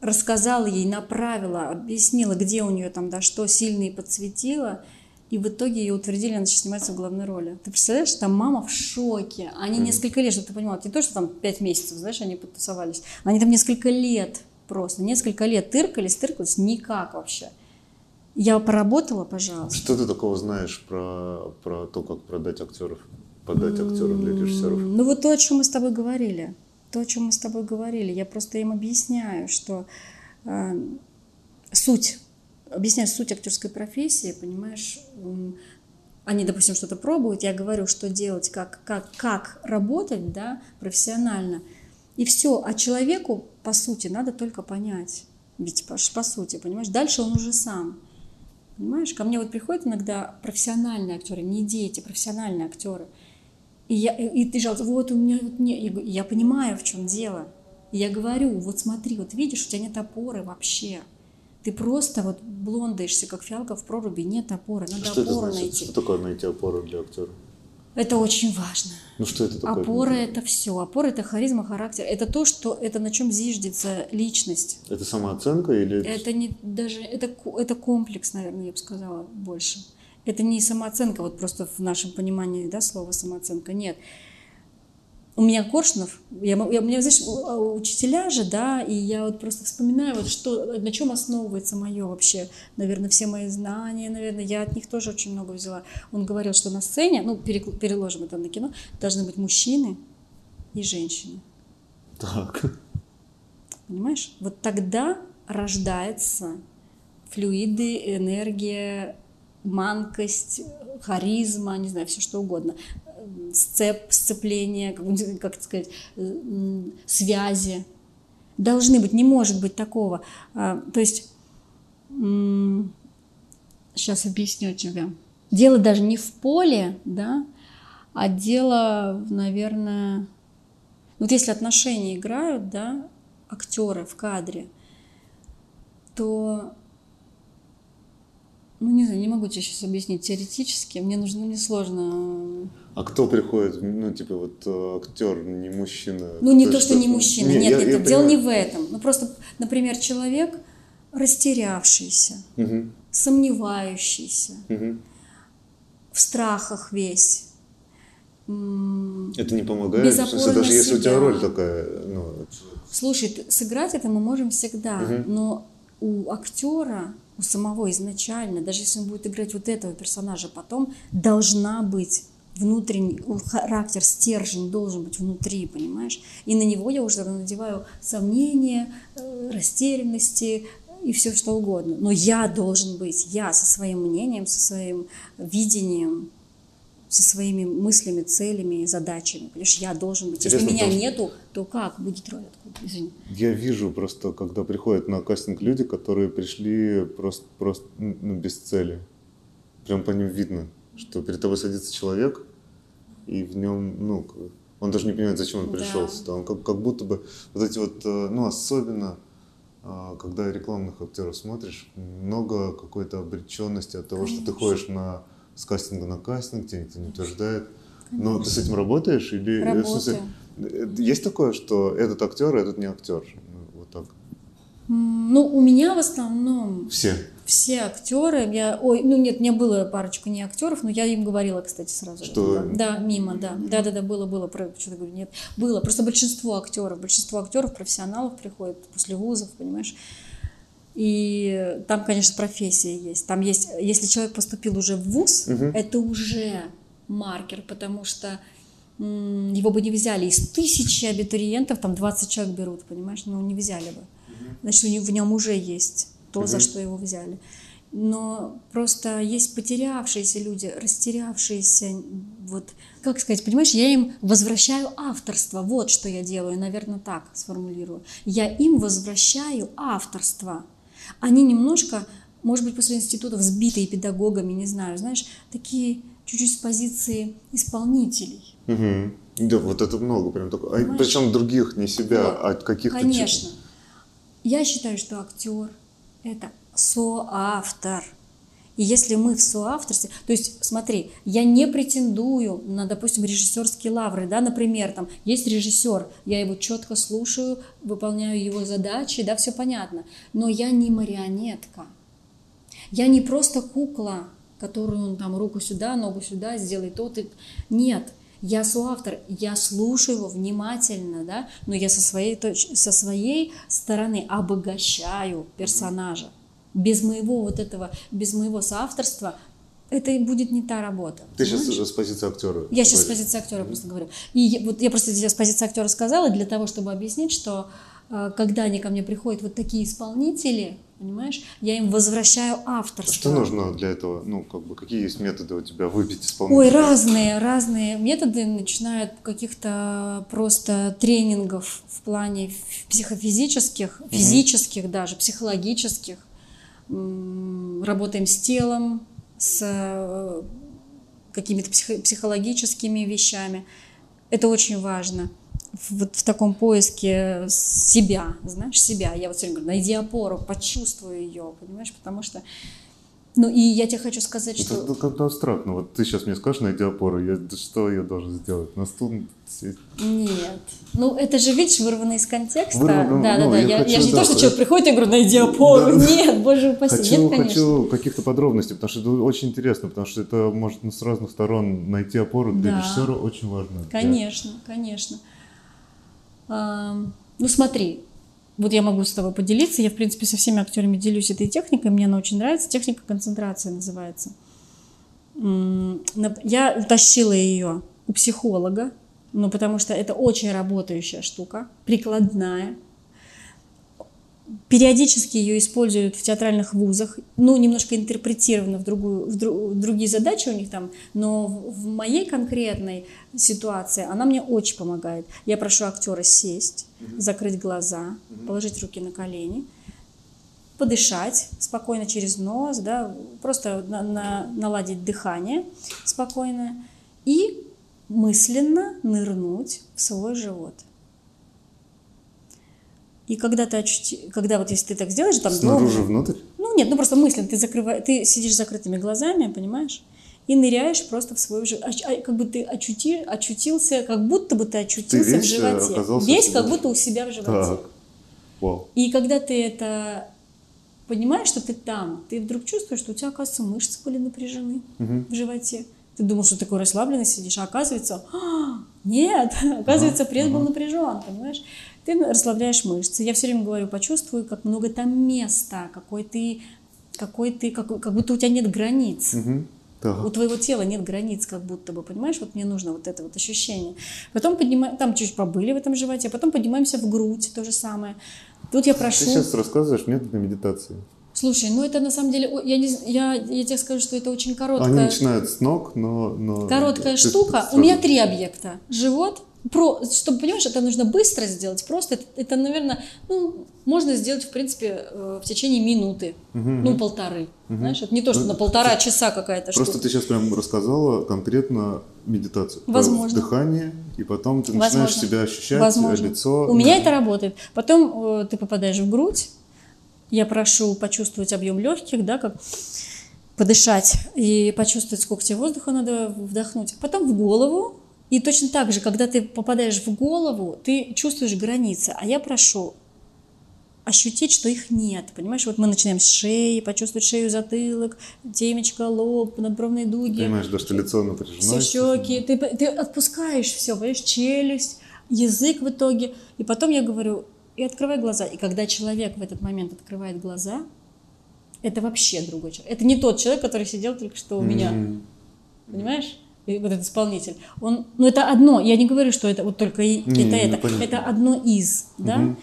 Рассказала ей, направила, объяснила, где у нее там, да, что сильно и подсветила. И в итоге ее утвердили, она сейчас снимается в главной роли. Ты представляешь, там мама в шоке. Они несколько лет, чтобы ты понимала, не то, что там пять месяцев, знаешь, они потусовались. Они там несколько лет просто, несколько лет тыркались, тыркались, никак вообще. Я поработала, пожалуйста. Что ты такого знаешь про, про то, как продать актеров? Подать актеров для режиссеров? Ну вот то, о чем мы с тобой говорили. То, о чем мы с тобой говорили. Я просто им объясняю, что э, суть, объясняю суть актерской профессии, понимаешь, они, допустим, что-то пробуют, я говорю, что делать, как, как, как работать, да, профессионально. И все. А человеку, по сути, надо только понять. Ведь по, по сути, понимаешь, дальше он уже сам. Понимаешь, ко мне вот приходят иногда профессиональные актеры, не дети, профессиональные актеры. И, я, и ты жалуешься, вот у меня вот не... Я, я понимаю, в чем дело. И я говорю, вот смотри, вот видишь, у тебя нет опоры вообще. Ты просто вот блондаешься, как фиалка в проруби, нет опоры, надо Что это опору значит? найти. Что такое найти опору для актера? Это очень важно. Ну что это такое? Опора это все. Опора это харизма, характер. Это то, что это на чем зиждется личность. Это самооценка или... Это не даже это это комплекс, наверное, я бы сказала больше. Это не самооценка, вот просто в нашем понимании, да, слова самооценка. Нет. У меня Коршунов, я, я, у меня, знаешь, а, учителя же, да, и я вот просто вспоминаю, вот что, на чем основывается мое вообще, наверное, все мои знания, наверное, я от них тоже очень много взяла. Он говорил, что на сцене, ну, переложим это на кино, должны быть мужчины и женщины. Так. Понимаешь? Вот тогда рождается флюиды, энергия, манкость, харизма, не знаю, все что угодно. Сцеп, сцепление, как, как сказать, связи. Должны быть, не может быть такого. А, То есть, сейчас объясню тебе. Дело даже не в поле, да, а дело, наверное, вот если отношения играют, да, актеры в кадре, то, ну не знаю, не могу тебе сейчас объяснить теоретически, мне нужно, мне сложно. А кто приходит, ну, типа, вот э, актер, не мужчина? Ну не то, что не мужчина, нет, я- нет, я дело не понимаю. в этом. Ну просто, например, человек растерявшийся, Мгм, сомневающийся, мгм. в страхах весь. Это не помогает? Без В смысле, опоры даже на если у тебя себя. роль такая, ну, Слушай, сыграть это мы можем всегда, Мгм. но у актера, у самого изначально, даже если он будет играть вот этого персонажа, потом должна быть внутренний характер, стержень должен быть внутри, понимаешь? И на него я уже надеваю сомнения, э, растерянности и все что угодно. Но я должен быть, я со своим мнением, со своим видением, со своими мыслями, целями, задачами. Понимаешь, я должен быть. Если Интересно, меня потому что- нету, то как будет роль? Извини. я вижу просто, когда приходят на кастинг люди, которые пришли просто, просто ну, без цели. Прям по ним видно, что перед тобой садится человек, и в нем, ну, он даже не понимает, зачем он Да. пришел сюда. Он как, как будто бы вот эти вот, э, ну, особенно а, когда рекламных актеров смотришь, много какой-то обреченности от того, что ты Конечно. ходишь на, с кастинга на кастинг, тебя никто не утверждает. Но ты с этим работаешь? Или, э, в смысле, есть такое, что этот актер, а этот не актер? Ну, Вот так. Ну, у меня в основном Все. все актеры, я, ой, ну нет, у меня было парочку не актеров, но я им говорила, кстати, сразу. Что- Да, мимо, да, да, да, да, было, было, про- что-то говорю, нет, было. Просто большинство актеров, большинство актеров, профессионалов приходят после вузов, понимаешь. И там, конечно, профессия есть. Там есть, если человек поступил уже в вуз, Мгм. это уже маркер, потому что его бы не взяли. Из тысячи абитуриентов там 20 человек берут, понимаешь, ну не взяли бы. Значит, у него- в нем уже есть то, за что его взяли. Но просто есть потерявшиеся люди, растерявшиеся, вот, как сказать, понимаешь, я им возвращаю авторство, вот что я делаю, наверное, так сформулирую. Я им возвращаю авторство. Они немножко, может быть, после института взбитые педагогами, не знаю, знаешь, такие чуть-чуть с позиции исполнителей. Мгм. Да, вот это много прям только. А, Понимаешь? причем других, не себя, Вот. а каких-то Конечно. Я считаю, что актер – это соавтор. И если мы в соавторстве, то есть, смотри, я не претендую на, допустим, режиссерские лавры, да, например, там есть режиссер, я его четко слушаю, выполняю его задачи, да, все понятно, но я не марионетка, я не просто кукла, которую он там руку сюда, ногу сюда, сделай то, ты... Нет, я соавтор, я слушаю его внимательно, да, но я со своей, точ... со своей стороны обогащаю персонажа. Без моего вот этого, без моего соавторства это и будет не та работа. Ты сейчас понимаешь? с позиции актера. Я сейчас с позиции актера просто говорю. И вот я просто сейчас с позиции актера сказала для того, чтобы объяснить, что э, когда они ко мне приходят вот такие исполнители, понимаешь, я им возвращаю авторство. Что нужно для этого? Ну, как бы, какие есть методы у тебя выбить исполнителя? Ой, разные, разные методы, начиная от каких-то просто тренингов в плане психофизических, физических даже, психологических. Работаем с телом, с э, какими-то психо- психологическими вещами. Это очень важно. Вот в таком поиске себя, знаешь, себя. Я вот время говорю, найди опору, почувствуй ее, понимаешь, потому что... Ну и я тебе хочу сказать, Это, что... это как-то абстрактно. Вот ты сейчас мне скажешь, найди опору, я, да что я должен сделать? На стул сесть? Нет. Ну, это же, видишь, вырвано из контекста. Вырвано, да, ну, да, да. я Я, хочу, я же не да, то, что это- человек приходит и говорю, найди опору. Да. Нет, боже упаси. Хочу, Нет, конечно. хочу каких-то подробностей, потому что это очень интересно, потому что это может ну, с разных сторон найти опору для Да. режиссера очень важно. для- Конечно, конечно. Ам, ну, смотри, вот я могу с тобой поделиться. Я, в принципе, со всеми актерами делюсь этой техникой. Мне она очень нравится. Техника концентрации называется. Я утащила ее у психолога, ну, потому что это очень работающая штука, прикладная. Периодически ее используют в театральных вузах, ну, немножко интерпретировано в, другую, в, дру- в другие задачи у них там, но в, в моей конкретной ситуации она мне очень помогает. Я прошу актера сесть, закрыть глаза, положить руки на колени, подышать спокойно через нос, да, просто на- на- наладить дыхание спокойное и мысленно нырнуть в свой живот. И когда ты ощути- когда вот если ты так сделаешь, там Снаружи долго- внутрь? ну нет, ну просто мысленно ты закрываешь, ты сидишь с закрытыми глазами, понимаешь, и ныряешь просто в свой живот, как бы ты очути, очутился, как будто бы ты очутился весь, в животе, э, оказался весь как животе. будто у себя в животе. Так. Вау. И когда ты это понимаешь, что ты там, ты вдруг чувствуешь, что у тебя, оказывается, мышцы были напряжены в животе. Ты думал, что такой расслабленный сидишь, а оказывается, «А, нет, оказывается, пресс был напряжен, понимаешь? Ты расслабляешь мышцы. Я все время говорю, почувствуй, как много там места, какой ты, какой ты, как, как будто у тебя нет границ. Мгм. Так. У твоего тела нет границ, как будто бы, понимаешь? Вот мне нужно вот это вот ощущение. Потом поднимаем, там чуть побыли в этом животе, а потом поднимаемся в грудь, то же самое. Тут я Ты прошу. сейчас рассказываешь методы медитации. Слушай, ну это на самом деле, я, не, я, я тебе скажу, что это очень Они короткая, начинают с ног, но... но короткая ты штука. сразу- У меня три объекта. Живот, про, чтобы, понимаешь, это нужно быстро сделать. Просто это, это, наверное, ну, можно сделать, в принципе, э, в течение минуты. Ну, полторы. Знаешь, это не то, что Ну, на полтора часа какая-то Просто штука. ты сейчас прям рассказала конкретно медитацию. Возможно. Дыхание, и потом ты начинаешь Возможно. себя ощущать, Возможно. лицо. У меня это работает. Потом э, ты попадаешь в грудь. Я прошу почувствовать объем легких, да, как подышать и почувствовать, сколько тебе воздуха надо вдохнуть. Потом в голову. И точно так же, когда ты попадаешь в голову, ты чувствуешь границы. А я прошу ощутить, что их нет. Понимаешь, вот мы начинаем с шеи, почувствовать шею, затылок, темечко, лоб, надбровные дуги. Понимаешь, да, что лицо напряжено. Все щеки, ты, ты отпускаешь все, понимаешь, челюсть, язык в итоге. И потом я говорю, и открывай глаза. И когда человек в этот момент открывает глаза, это вообще другой человек. Это не тот человек, который сидел только что у меня. М. Понимаешь? Вот этот исполнитель. Он, ну это одно. Я не говорю, что это вот только и- Не, это не, это. понятно. Это одно из, да? Мгм.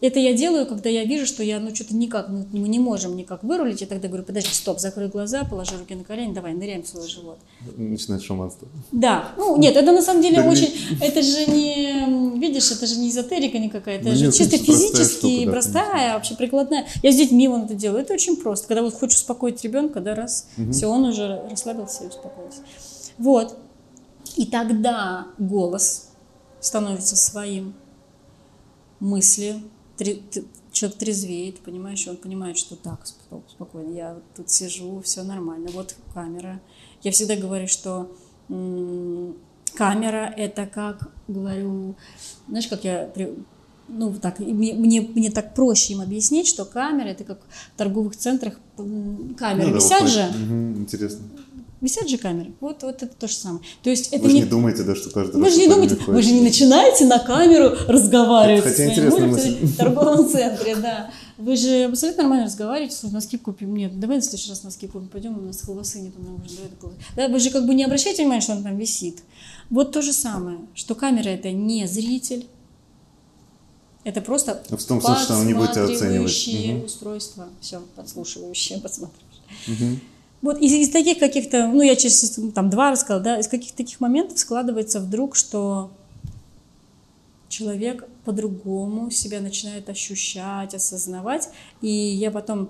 Это я делаю, когда я вижу, что я, ну, что-то никак, ну, мы не можем никак вырулить. Я тогда говорю, подожди, стоп, закрой глаза, положи руки на колени, давай, ныряем в свой живот. Начинает шаманство. Да, ну нет, это на самом деле Да не- очень, это же не, видишь, это же не эзотерика никакая, это Ну, же нет, чисто конечно, простая физически, штука, да, простая, вообще прикладная. Я с детьми вон это делаю, это очень просто. Когда вот хочешь успокоить ребенка, да, раз, все, он уже расслабился и успокоился. Вот. И тогда голос становится своим, мысли, три, т- человек трезвеет, понимаешь, он понимает, что так, сп- спокойно, я тут сижу, все нормально, вот камера. Я всегда говорю, что м, камера это как, говорю, знаешь, как я ну, так, мне, мне, мне так проще им объяснить, что камера это как в торговых центрах камеры Ну да, висят выходит. же, Мгм, Интересно. Висят же камеры. Вот, вот это то же самое. То есть это Вы же не не думаете, да, что каждый вы раз же не думаете, вы же не начинаете на камеру разговаривать Хотя со своим интересная мужем мысль. в торговом центре, да. Вы же абсолютно нормально разговариваете, слушай, носки купим. Нет, давай в следующий раз носки купим, пойдем, у нас колбасы нет, на ужин, давай колбасы. Да, вы же как бы не обращаете внимания, что он там висит. Вот то же самое, что камера это не зритель, это просто В том смысле, что она не будет оценивать. устройство, все, подслушивающее, подсматривающее. Мгм. Вот из, из таких каких-то, ну я сейчас там два рассказала, да, из каких-то таких моментов складывается вдруг, что человек по-другому себя начинает ощущать, осознавать. И я потом,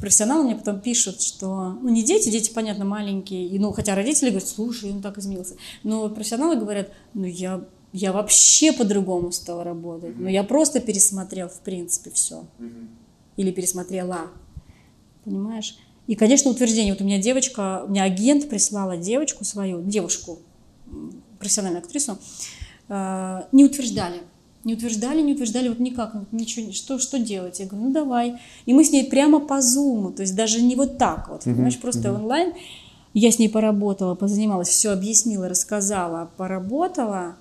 профессионалы мне потом пишут, что, ну не дети, дети, понятно, маленькие, и, ну хотя родители говорят, слушай, он так изменился. Но профессионалы говорят, ну я, я вообще по-другому стал работать. Ну я просто пересмотрел, в принципе, все. Или пересмотрела. Понимаешь? И, конечно, утверждение. Вот у меня девочка, у меня агент прислала девочку свою, девушку, профессиональную актрису, э, не утверждали. Не утверждали, не утверждали, вот никак, вот ничего, что, что делать? Я говорю, ну давай. И мы с ней прямо по зуму, то есть даже не вот так вот, понимаешь, просто онлайн. Я с ней поработала, позанималась, все объяснила, рассказала, поработала.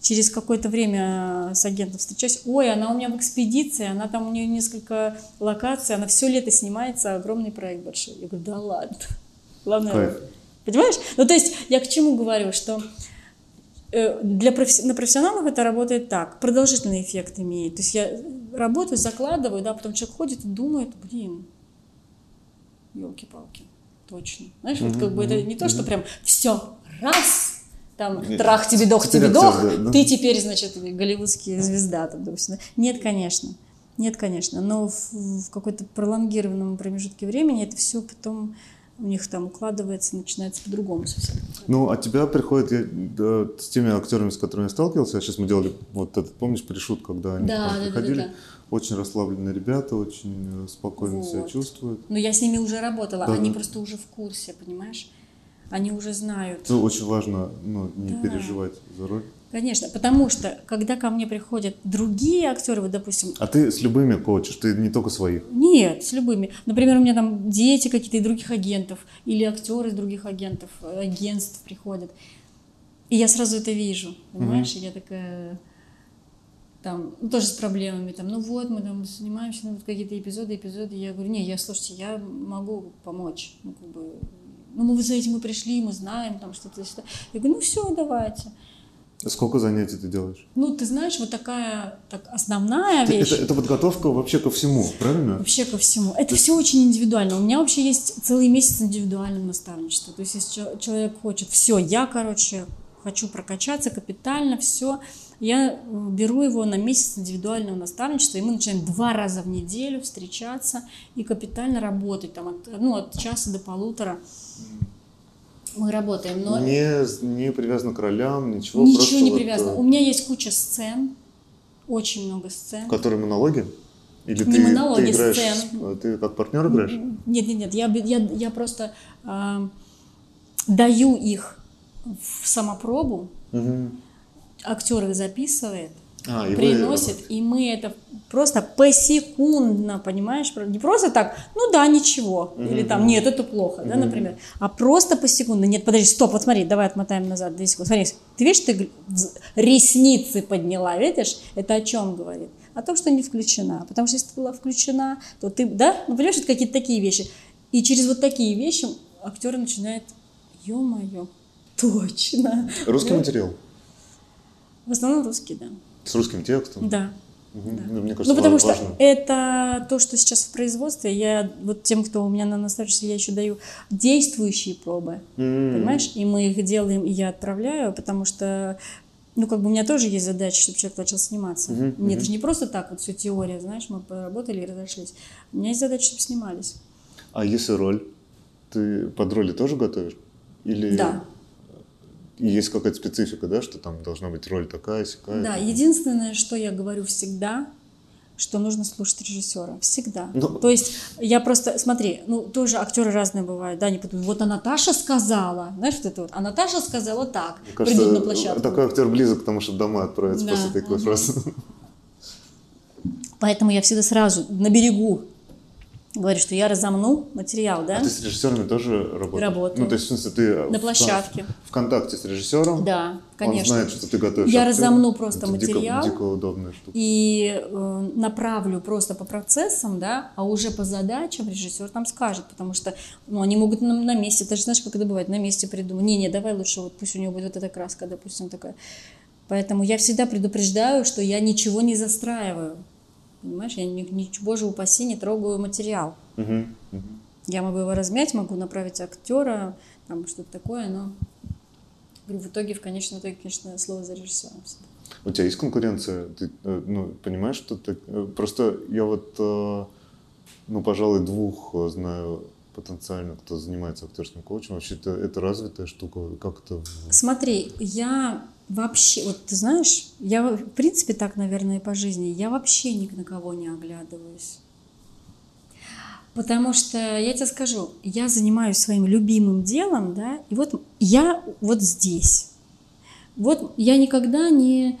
Через какое-то время с агентом встречаюсь. Ой, она у меня в экспедиции, она там у нее несколько локаций, она все лето снимается, огромный проект большой. Я говорю, да ладно. Главное, Кайф. Понимаешь? Ну, то есть, я к чему говорю, что э, для професси- на профессионалов это работает так, продолжительный эффект имеет. То есть я работаю, закладываю, да, потом человек ходит и думает, блин, елки-палки, точно. Знаешь, вот как бы это не то, что прям все, раз, там, трах тебе, дох тебе, дох, да, да. ты теперь, значит, голливудский звезда, там, допустим. Нет, конечно. Нет, конечно, но в, в какой-то пролонгированном промежутке времени это все потом у них там укладывается, начинается по-другому совсем. Ну, от тебя приходит, я, да, с теми актерами, с которыми я сталкивался, сейчас мы делали вот этот, помнишь, пришут, когда они Да, да, да, приходили, да, да. очень расслабленные ребята, очень э, спокойно себя Вот. чувствуют. Но я с ними уже работала, Да, они да. просто уже в курсе, понимаешь? Они уже знают. Ну, очень важно ну, не Да. переживать за роль. Конечно, потому что, когда ко мне приходят другие актеры, вот, допустим, А ты с любыми коучишь, ты не только своих. Нет, с любыми. Например, у меня там дети какие-то из других агентов или актеры из других агентов, агентств приходят. И я сразу это вижу, понимаешь? И я такая там, ну, тоже с проблемами, там, ну вот, мы там снимаемся, ну, вот какие-то эпизоды, эпизоды, я говорю, не, я, слушайте, я могу помочь, ну, как бы, ну, мы за этим мы пришли, мы знаем, там, что-то, что Я говорю, ну, все, давайте. Сколько занятий ты делаешь? Ну, ты знаешь, вот такая так, основная вещь. Это, это подготовка вообще ко всему, правильно? Вообще ко всему. Это все очень индивидуально. У меня вообще есть целый месяц индивидуального наставничества. То есть, если человек хочет, все, я, короче, хочу прокачаться капитально, все, я э, беру его на месяц индивидуального наставничества, и мы начинаем два раза в неделю встречаться и капитально работать, там, от, ну, от часа до полутора мы работаем. Но Не, не привязано к ролям, ничего. ничего не вот, привязано. э, У меня есть куча сцен, очень много сцен. Которые монологи? Или Не ты, монологи, ты играешь, сцен. с- ты как партнер играешь? Нет, нет, нет, я, я, я просто а, даю их в самопробу, Мгм. актер их записывает, А, и вы- приносит, и мы это просто посекундно, понимаешь, не просто так, ну да, ничего, или там, нет, это плохо, да, например, а просто посекундно, нет, подожди, стоп, вот смотри, давай отмотаем назад, 2 секунды, смотри, ты видишь, ты ресницы подняла, видишь, это о чем говорит? О том, что не включена, потому что если ты была включена, то ты, да, ну понимаешь, это какие-то такие вещи, и через вот такие вещи актер начинает, ё-моё, точно. Русский материал? В основном русский, да. С русским текстом? Да. Мгм. Да. Ну, мне кажется, Ну, потому важно. что это то, что сейчас в производстве. Я вот тем, кто у меня на наставничестве, я еще даю действующие пробы, М. понимаешь? И мы их делаем, и я отправляю, потому что, ну, как бы у меня тоже есть задача, чтобы человек начал сниматься. Мгм, Мне это же не просто так, вот все теория, знаешь, мы поработали и разошлись. У меня есть задача, чтобы снимались. А если роль? Ты под роли тоже готовишь? Или... Да. Есть какая-то специфика, да, что там должна быть роль такая, сякая. Да, единственное, что я говорю всегда, что нужно слушать режиссера. Всегда. Ну- То есть я просто, смотри, ну тоже актеры разные бывают, да, не потом, вот а Наташа сказала, знаешь, вот это вот, а Наташа сказала так, Мне кажется, придут на площадку. такой актер близок к тому, чтобы домой отправиться Да, после такой ага. фразы. Поэтому я всегда сразу на берегу говорю, что я разомну материал, да? А ты с режиссерами тоже работаешь? Работаю. Ну, то есть, в смысле, ты На в- площадке. В контакте с режиссером? Да, конечно. Он знает, что ты готовишь Я актера? разомну просто Это дико- материал. Дико, удобная штука. и э, направлю просто по процессам, да, а уже по задачам режиссер там скажет, потому что ну, они могут на, на месте, ты же знаешь, как это бывает, на месте придумать. Не-не, давай лучше, вот пусть у него будет вот эта краска, допустим, такая. Поэтому я всегда предупреждаю, что я ничего не застраиваю. Понимаешь, я ни, ни- боже упаси, не трогаю материал. Мгм, мгм. Я могу его размять, могу направить актера, там что-то такое, но в итоге, в конечном итоге, конечно, слово за режиссером всегда. У тебя есть конкуренция? Ты э, ну, понимаешь, что ты... э, Просто я вот, э, ну, пожалуй, двух знаю потенциально, кто занимается актерским коучем. Вообще это, развитая штука. Как это... в- Смотри, я вообще, вот ты знаешь, я в принципе так, наверное, и по жизни, я вообще ни на кого не оглядываюсь. Потому что, я тебе скажу, я занимаюсь своим любимым делом, да, и вот я вот здесь. Вот я никогда не...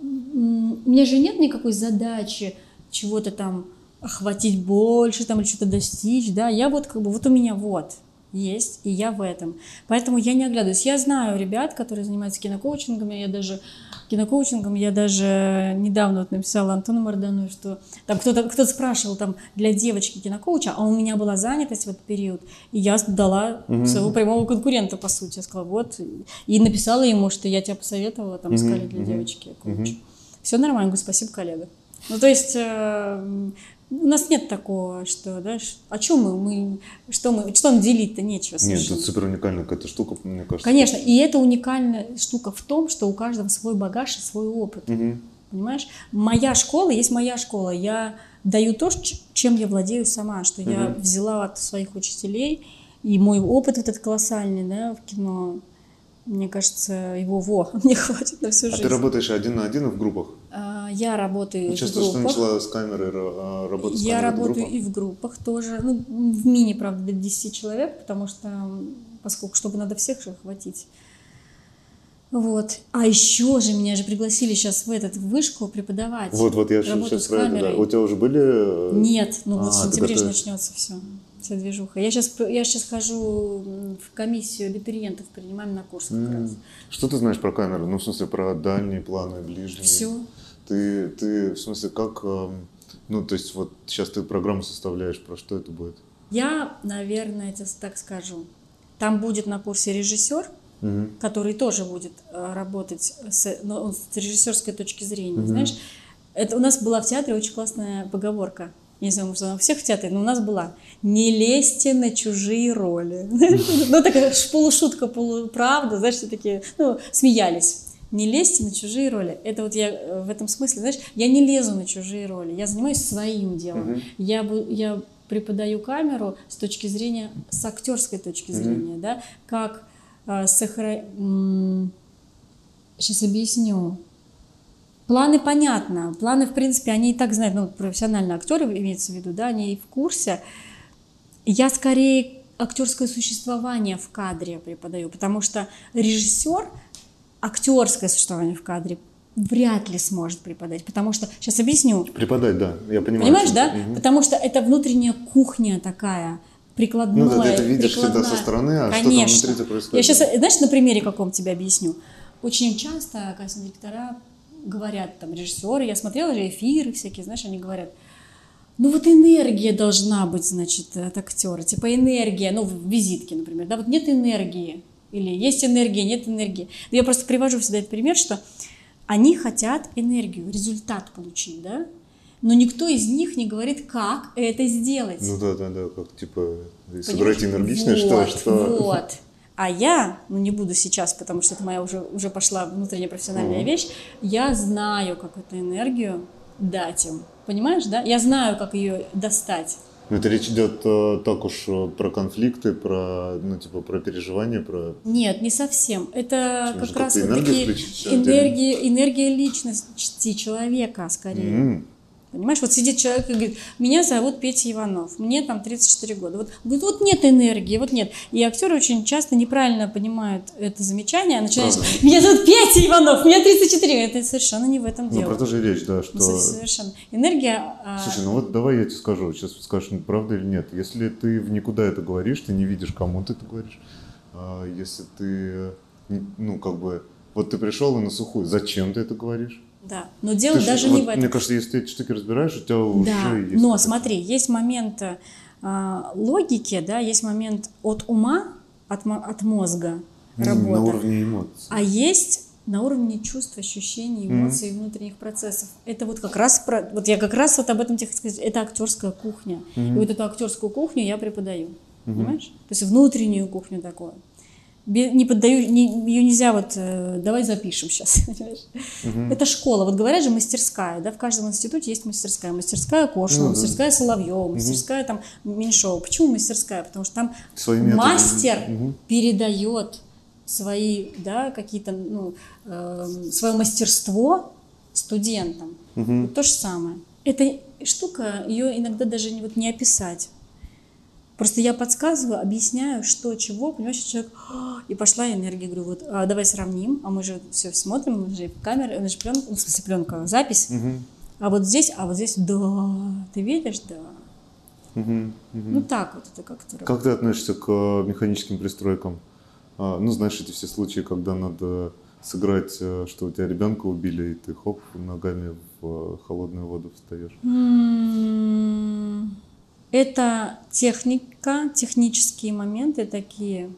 У меня же нет никакой задачи чего-то там охватить больше там или что-то достичь, да, я вот как бы, вот у меня вот есть, и я в этом. Поэтому я не оглядываюсь. Я знаю ребят, которые занимаются кинокоучингом, я даже кинокоучингом, я даже недавно вот написала Антону Мардану, что там кто-то кто спрашивал там для девочки кинокоуча, а у меня была занятость в этот период, и я дала своего прямого конкурента, по сути. Я сказала, вот, и написала ему, что я тебя посоветовала там искали для девочки коуча. Все нормально, говорю, спасибо, коллега. Ну, то есть э, у нас нет такого, что, да, о чем мы, мы, что мы, что нам делить-то нечего Нет, совершенно. это супер уникальная какая-то штука, мне кажется. Конечно, и это уникальная штука в том, что у каждого свой багаж и свой опыт. Мгм. Понимаешь? Моя школа есть моя школа. Я даю то, чем я владею сама, что я взяла от своих учителей, и мой опыт вот этот колоссальный, да, в кино, мне кажется, его во, мне хватит на всю А жизнь. ты работаешь один на один в группах? А, Я работаю Ну, в Часто, что группах. начала с камерой ра- а, работать с Я работаю группа? и в группах тоже. Ну, в мини, правда, до 10 человек, потому что, поскольку, чтобы надо всех же охватить. Вот. А еще же меня же пригласили сейчас в этот в вышку преподавать. Вот, вот я сейчас с про это, да. У тебя уже были... э, Нет, ну вот А, в ты сентябре же начнется все. Вся движуха. Я сейчас, я сейчас хожу в комиссию абитуриентов, принимаем на курс как м, раз. Что ты знаешь про камеру? Ну, в смысле, про дальние планы, ближние. Все. Ты, ты, в смысле, как... эм, Ну, то есть, вот сейчас ты программу составляешь, про что это будет? Я, наверное, тебе так скажу. Там будет на курсе режиссер, Мгм. который тоже будет э, работать с, ну, с режиссерской точки зрения. Знаешь, это у нас была в театре очень классная поговорка. Не знаю, может, она у всех в театре, но у нас была. Не лезьте на чужие роли. Ну, такая полушутка, полуправда, знаешь, все такие, ну, смеялись. Не лезьте на чужие роли. Это вот я э, в этом смысле, знаешь, я не лезу на чужие роли, я занимаюсь своим делом. Я, я преподаю камеру с точки зрения, с актерской точки зрения, да, как э, сохра- м, Сейчас объясню. Планы понятно. Планы, в принципе, они и так знают, ну, профессиональные актеры имеется в виду, да, они и в курсе. Я скорее актерское существование в кадре преподаю, потому что режиссер актерское существование в кадре вряд ли сможет преподать, потому что, сейчас объясню, Преподать, да, я понимаю. Понимаешь, да? Мгм. Потому что это внутренняя кухня такая, прикладная. Ну да, ты это видишь всегда со стороны, а что там Конечно. внутри-то происходит? Я сейчас, знаешь, на примере каком тебе объясню. Очень часто, оказывается, директора говорят, там, режиссеры, я смотрела же эфиры всякие, знаешь, они говорят, ну вот энергия должна быть, значит, от актера, типа энергия, ну в визитке, например, да, вот нет энергии, или есть энергия, нет энергии. Но я просто привожу всегда этот пример, что они хотят энергию, результат получить, да, но никто из них не говорит, как это сделать. Ну да, да, да, как типа Понимаешь? сыграть энергично, что, Вот, что... Вот. А я, ну не буду сейчас, потому что это моя уже, уже пошла внутренняя профессиональная Мгм. вещь, я знаю, как эту энергию дать им. Понимаешь, да? Я знаю, как ее достать. Но это речь идет э, так уж э, про конфликты, про, ну, типа, про переживания, про... Нет, не совсем. Это Можно как раз отдельно. энергии, энергия личности человека скорее. М, Понимаешь, вот сидит человек и говорит, меня зовут Петя Иванов, мне там 34 года. Вот, говорит, вот нет энергии, вот нет. И актеры очень часто неправильно понимают это замечание, а начинают, Правда. меня зовут Петя Иванов, мне 34. Это совершенно не в этом Ну, дело. про то же речь, да, Ну, что... совершенно. Энергия... а, Слушай, ну вот давай я тебе скажу, сейчас скажешь, ну, правда или нет. Если ты в никуда это говоришь, ты не видишь, кому ты это говоришь. А если ты, ну, как бы, вот ты пришел и на сухую, зачем ты это говоришь? Да, но дело Ты даже вот не в этом. Мне кажется, если ты эти штуки разбираешь, у тебя уже Да, есть... но смотри, есть момент а, логики, да, есть момент от ума, от, от мозга М, работа, На уровне эмоций. а есть на уровне чувств, ощущений, эмоций и внутренних процессов. Это вот как раз про, вот я как раз вот об этом тебе хочу сказать. Это актерская кухня, и вот эту актерскую кухню я преподаю, понимаешь? То есть внутреннюю кухню такую. Не поддаю, не, ее нельзя вот, э, давай запишем сейчас, понимаешь? Это школа, вот говорят же мастерская, да, в каждом институте есть мастерская. Мастерская Кошина, Ну да. мастерская Соловьева, мастерская там Меньшова. Почему мастерская? Потому что там Свои мастер Мгм. передает свои, да, какие-то, ну, эм, свое мастерство студентам. Мгм. Вот то же самое. Эта штука, ее иногда даже не, вот, не описать. Просто я подсказываю, объясняю, что, чего, понимаешь, человек, «А!» и пошла энергия, говорю, вот, а давай сравним, а мы же все смотрим, мы же камера, у нас же пленка, ну, в смысле пленка, запись, Мгм. а вот здесь, а вот здесь, да, ты видишь, да. Мгм. Мгм. Ну так вот это как-то работает. Как ты относишься к э, механическим пристройкам? А, ну, знаешь, эти все случаи, когда надо сыграть, э, что у тебя ребенка убили, и ты хоп, ногами в э, холодную воду встаешь. М, Это техника, технические моменты такие.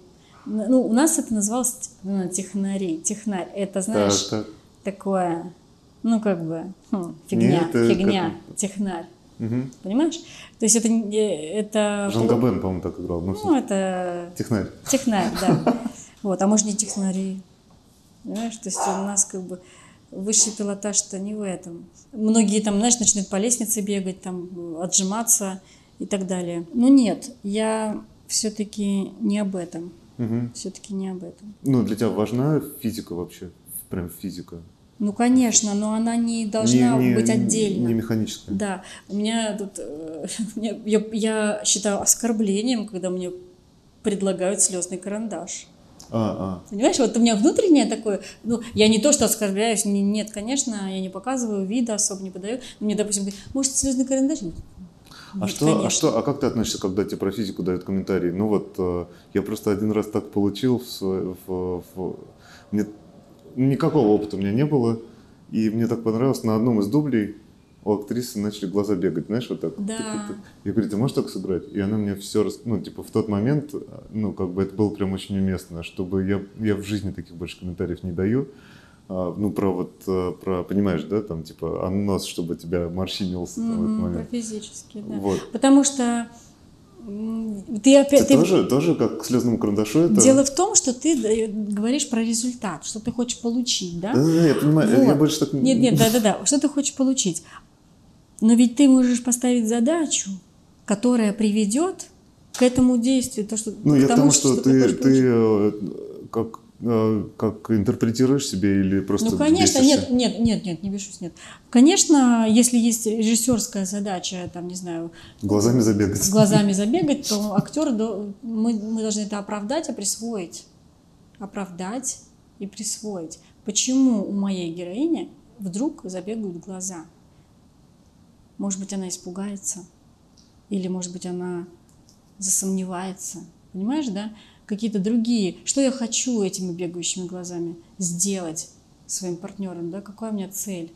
Ну, у нас это называлось ну, технари, технарь. Это, знаешь, Так, так. такое, ну, как бы, хм, фигня, Нет, фигня, как- технарь. Мгм. Понимаешь? То есть это, не- это... Жан Габен, по-моему, так играл. Ну, Ну, это технарь. технарь, да. Вот, а может не технари. Понимаешь, то есть у нас как бы высший пилотаж-то не в этом. Многие там, знаешь, начинают по лестнице бегать, там, отжиматься и так далее. Но нет, я все-таки не об этом. Мгм. Все-таки не об этом. Ну, для тебя важна физика вообще? Прям физика? Ну, конечно, но она не должна Не- не- быть отдельно. Не механическая. Да, у меня тут, э, мне- я, я считаю оскорблением, когда мне предлагают слезный карандаш. А, Понимаешь, вот у меня внутреннее такое, ну, я не то, что оскорбляюсь, не- нет, конечно, я не показываю вида, особо не подаю. Мне, допустим, говорят, может, слезный карандаш? А. Что, а что, а как ты относишься, когда тебе про физику дают комментарии? Ну вот, э, я просто один раз так получил, в, в- в- мне никакого опыта у меня не было, и мне так понравилось, на одном из дублей у актрисы начали глаза бегать, знаешь, вот так. Да. Тык-тык-тык. Я говорю, ты можешь так сыграть? И она мне все, рас... ну, типа, в тот момент, ну, как бы это было прям очень уместно, чтобы я, я в жизни таких больше комментариев не даю. А, ну, про вот, э, про, понимаешь, да, там, типа, а нос, чтобы тебя морщинился там, в этот Мгм, про момент. физически, да. Вот. Потому что ты Ты опять... ты- тоже, тоже как к слезному карандашу это... Дело в том, что ты э, говоришь про результат, что ты хочешь получить, да? Да, да, да, я понимаю, я- я Вот. больше так... Нет, нет, да-да-да. Что ты хочешь получить? Но ведь ты можешь поставить задачу, которая приведет к этому действию, то, что, Ну, к я к тому, тому, что, ты, хочешь ты получить. э, как, как интерпретируешь себе или просто Ну, конечно, бесишься? нет, нет, нет, нет, не бешусь, нет. Конечно, если есть режиссерская задача, там, не знаю, Глазами забегать. с глазами забегать, то актер, мы, мы должны это оправдать и присвоить. Оправдать и присвоить. Почему у моей героини вдруг забегают глаза? Может быть, она испугается? Или, может быть, она засомневается? Понимаешь, да? Какие-то другие. Что я хочу этими бегающими глазами сделать своим партнером, да? Какая у меня цель?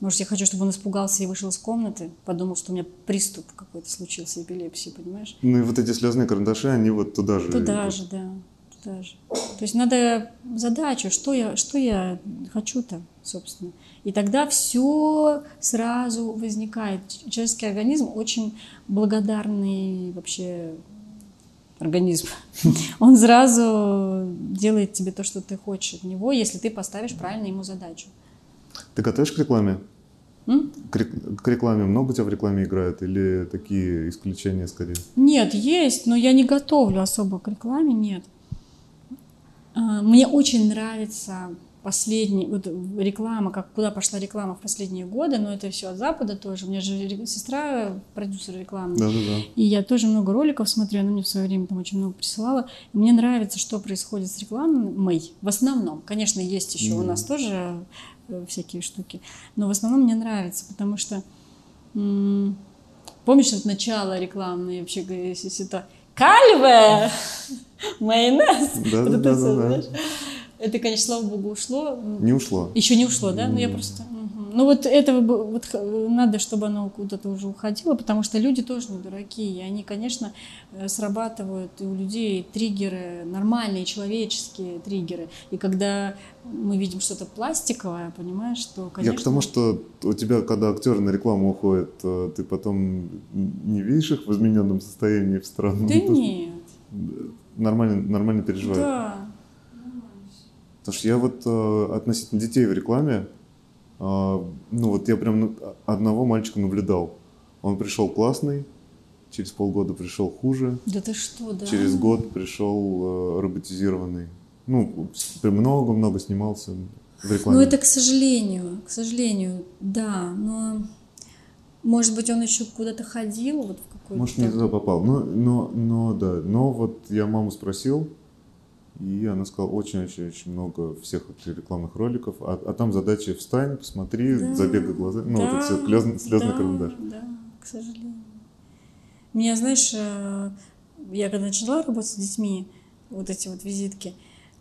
Может, я хочу, чтобы он испугался и вышел из комнаты, подумал, что у меня приступ какой-то случился, эпилепсии, понимаешь? Ну и вот эти слезные карандаши, они вот туда же. Туда идут. же, да, туда же. То есть надо задачу, что я, что я хочу-то, собственно. И тогда все сразу возникает. Человеческий организм очень благодарный вообще организм. Он сразу делает тебе то, что ты хочешь от него, если ты поставишь правильно ему задачу. Ты готовишь к рекламе? М? К, рек- к рекламе много тебя в рекламе играет или такие исключения скорее? Нет, есть, но я не готовлю особо к рекламе, нет. А, Мне очень нравится последний, вот реклама, как куда пошла реклама в последние годы, но это все от Запада тоже. У меня же сестра продюсер рекламы. Да-да-да. И я тоже много роликов смотрю, она мне в свое время там очень много присылала. И мне нравится, что происходит с рекламой. В основном, конечно, есть еще у Мгм. нас тоже э, всякие штуки, но в основном мне нравится, потому что м, помнишь вот начало рекламной вообще, это кальве, майонез, Да, да, да, да, да. Это, конечно, слава богу, ушло. Не ушло. Еще не ушло, да? Ну я просто. мгм. Ну вот этого вот надо, чтобы оно куда-то уже уходило, потому что люди тоже не дураки, и они, конечно, э, срабатывают и у людей триггеры нормальные, человеческие триггеры. И когда мы видим что-то пластиковое, понимаешь, что, конечно. Я к тому, что у тебя, когда актеры на рекламу уходят, э, ты потом не видишь их в измененном состоянии в странном. Да нет. Нормально, нормально переживают. Да. Потому что я вот э, относительно детей в рекламе, э, ну вот я прям ну, одного мальчика наблюдал. Он пришел классный, через полгода пришел хуже, Да ты что, да? через год пришел э, роботизированный. Ну, много-много снимался в рекламе. Ну, это к сожалению, к сожалению, да, но может быть он еще куда-то ходил, вот в какой-то. Может, не туда попал. Но, но, но, да. Но вот я маму спросил, и она сказала, очень-очень-очень много всех вот рекламных роликов. А, а там задача встань, посмотри, Да, забегай глаза. Ну, вот да, это все, слезный, слезный да, карандаш. Да, к сожалению. Меня, знаешь, э, я когда начала работать с детьми, вот эти вот визитки,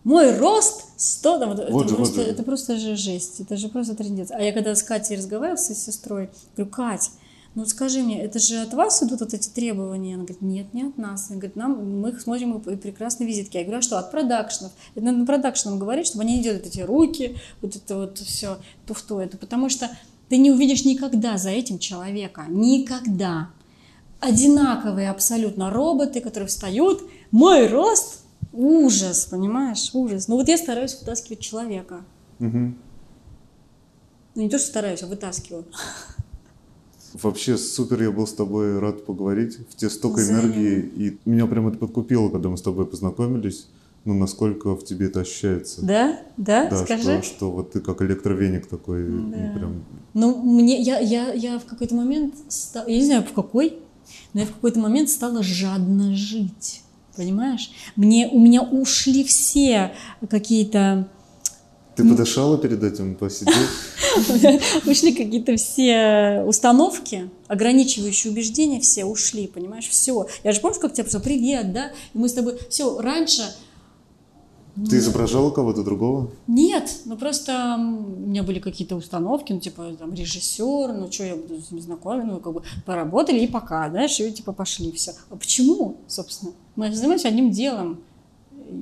мой рост 100, там, вот это, Вот же, вот просто, же. это просто же жесть, это же просто трендец. А я когда с Катей разговаривала, с сестрой, говорю, Кать, ну скажи мне, это же от вас идут вот эти требования? Она говорит, нет, не от нас. Она говорит, нам, мы смотрим и прекрасные визитки. Я говорю, а что, от продакшенов? Это надо продакшенам говорить, чтобы они не делали эти руки, вот это вот все туфту это, потому что ты не увидишь никогда за этим человека, никогда. Одинаковые абсолютно роботы, которые встают, мой рост, ужас, понимаешь, ужас. Ну вот я стараюсь вытаскивать человека. Мгм. Ну не то, что стараюсь, а вытаскиваю. Вообще супер, я был с тобой рад поговорить. В тебе столько Взаимно. энергии, и меня прям это подкупило, когда мы с тобой познакомились. Ну, насколько в тебе это ощущается. Да? Да? Да, Скажи. что, что вот ты как электровеник такой, Да. прям Ну, мне, я, я, я в какой-то момент, ста- я не знаю в какой, но я в какой-то момент стала жадно жить. Понимаешь? Мне, у меня ушли все какие-то Ты подышала перед этим, посидел? ушли какие-то все установки, ограничивающие убеждения, все ушли, понимаешь, все. Я же помню, как тебе просто привет, да, и мы с тобой, все, раньше Ты изображала кого-то другого? Нет, ну просто у меня были какие-то установки, ну типа там режиссер, ну что я буду с ним знакомиться, ну как бы поработали и пока, знаешь, и типа пошли все. А почему, собственно? Мы занимаемся одним делом,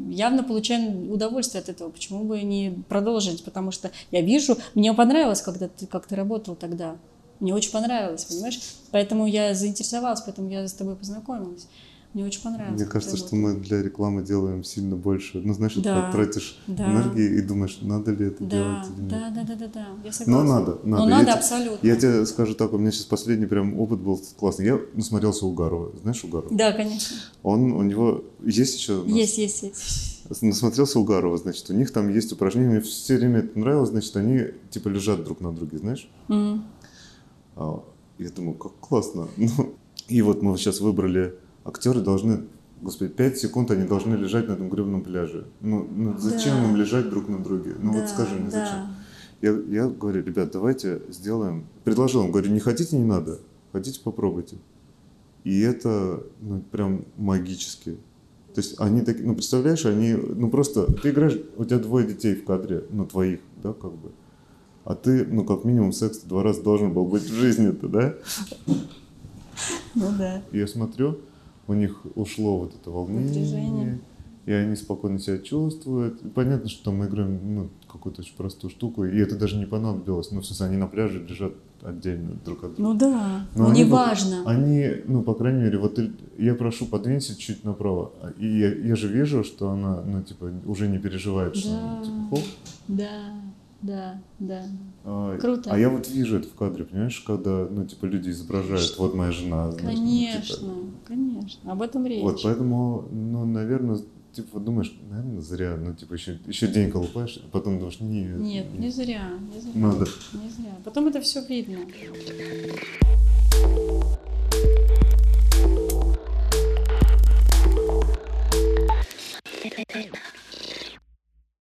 явно получаем удовольствие от этого, почему бы не продолжить, потому что я вижу, мне понравилось, когда ты, как ты работал тогда, мне очень понравилось, понимаешь, поэтому я заинтересовалась, поэтому я с тобой познакомилась, мне очень понравилось. Мне кажется, что мы для рекламы делаем сильно больше. Ну, вот Да, тратишь да. энергии и думаешь, надо ли это Да, делать или нет. да, да, да, да, да, я Но надо, надо. Но Я надо те- абсолютно. Я тебе скажу так, у меня сейчас последний прям опыт был классный. Я насмотрелся Угарова. Знаешь Угарова? Да, конечно. Он, у него есть еще... нас? Есть, есть, есть. Насмотрелся Угарова, значит, у них там есть упражнения, мне все время это нравилось, значит, они типа лежат друг на друге, знаешь? А, я думаю, как классно. Ну, и вот мы сейчас выбрали, актеры должны, господи, 5 секунд они должны лежать на этом гребном пляже. Ну, ну зачем Да. им лежать друг на друге? Ну вот Да, скажи мне, да. зачем? Я, я говорю, ребят, давайте сделаем. Предложил, им, говорю, не хотите, не надо. Хотите, попробуйте. И это ну, прям магически. То есть они такие, ну представляешь, они, ну просто, ты играешь, у тебя двое детей в кадре, ну твоих, да, как бы. А ты, ну как минимум секс два раза должен был быть в жизни-то, да? Ну да. Я смотрю, у них ушло вот это волнение, Напряжение. и они спокойно себя чувствуют. И понятно, что там мы играем ну, какую-то очень простую штуку, и это даже не понадобилось. Ну, в смысле, они на пляже лежат отдельно друг от друга. Ну да. Но Ну они не вот- важно. Они, ну, по крайней мере, вот я прошу, подвинься чуть направо. И я, я же вижу, что она, ну, типа, уже не переживает, что, Да. типа, хоп. Да. Да, да. А, Круто. А я вот вижу это в кадре, понимаешь, когда, ну, типа, люди изображают, вот моя жена. знаешь, ну, типа. Конечно, конечно. Об этом речь. Вот, поэтому, ну, наверное, типа, думаешь, наверное, зря, ну, типа, еще, еще день колупаешь, а потом думаешь, нет. Нет, не зря, не зря. Надо. Не зря. Потом это все видно.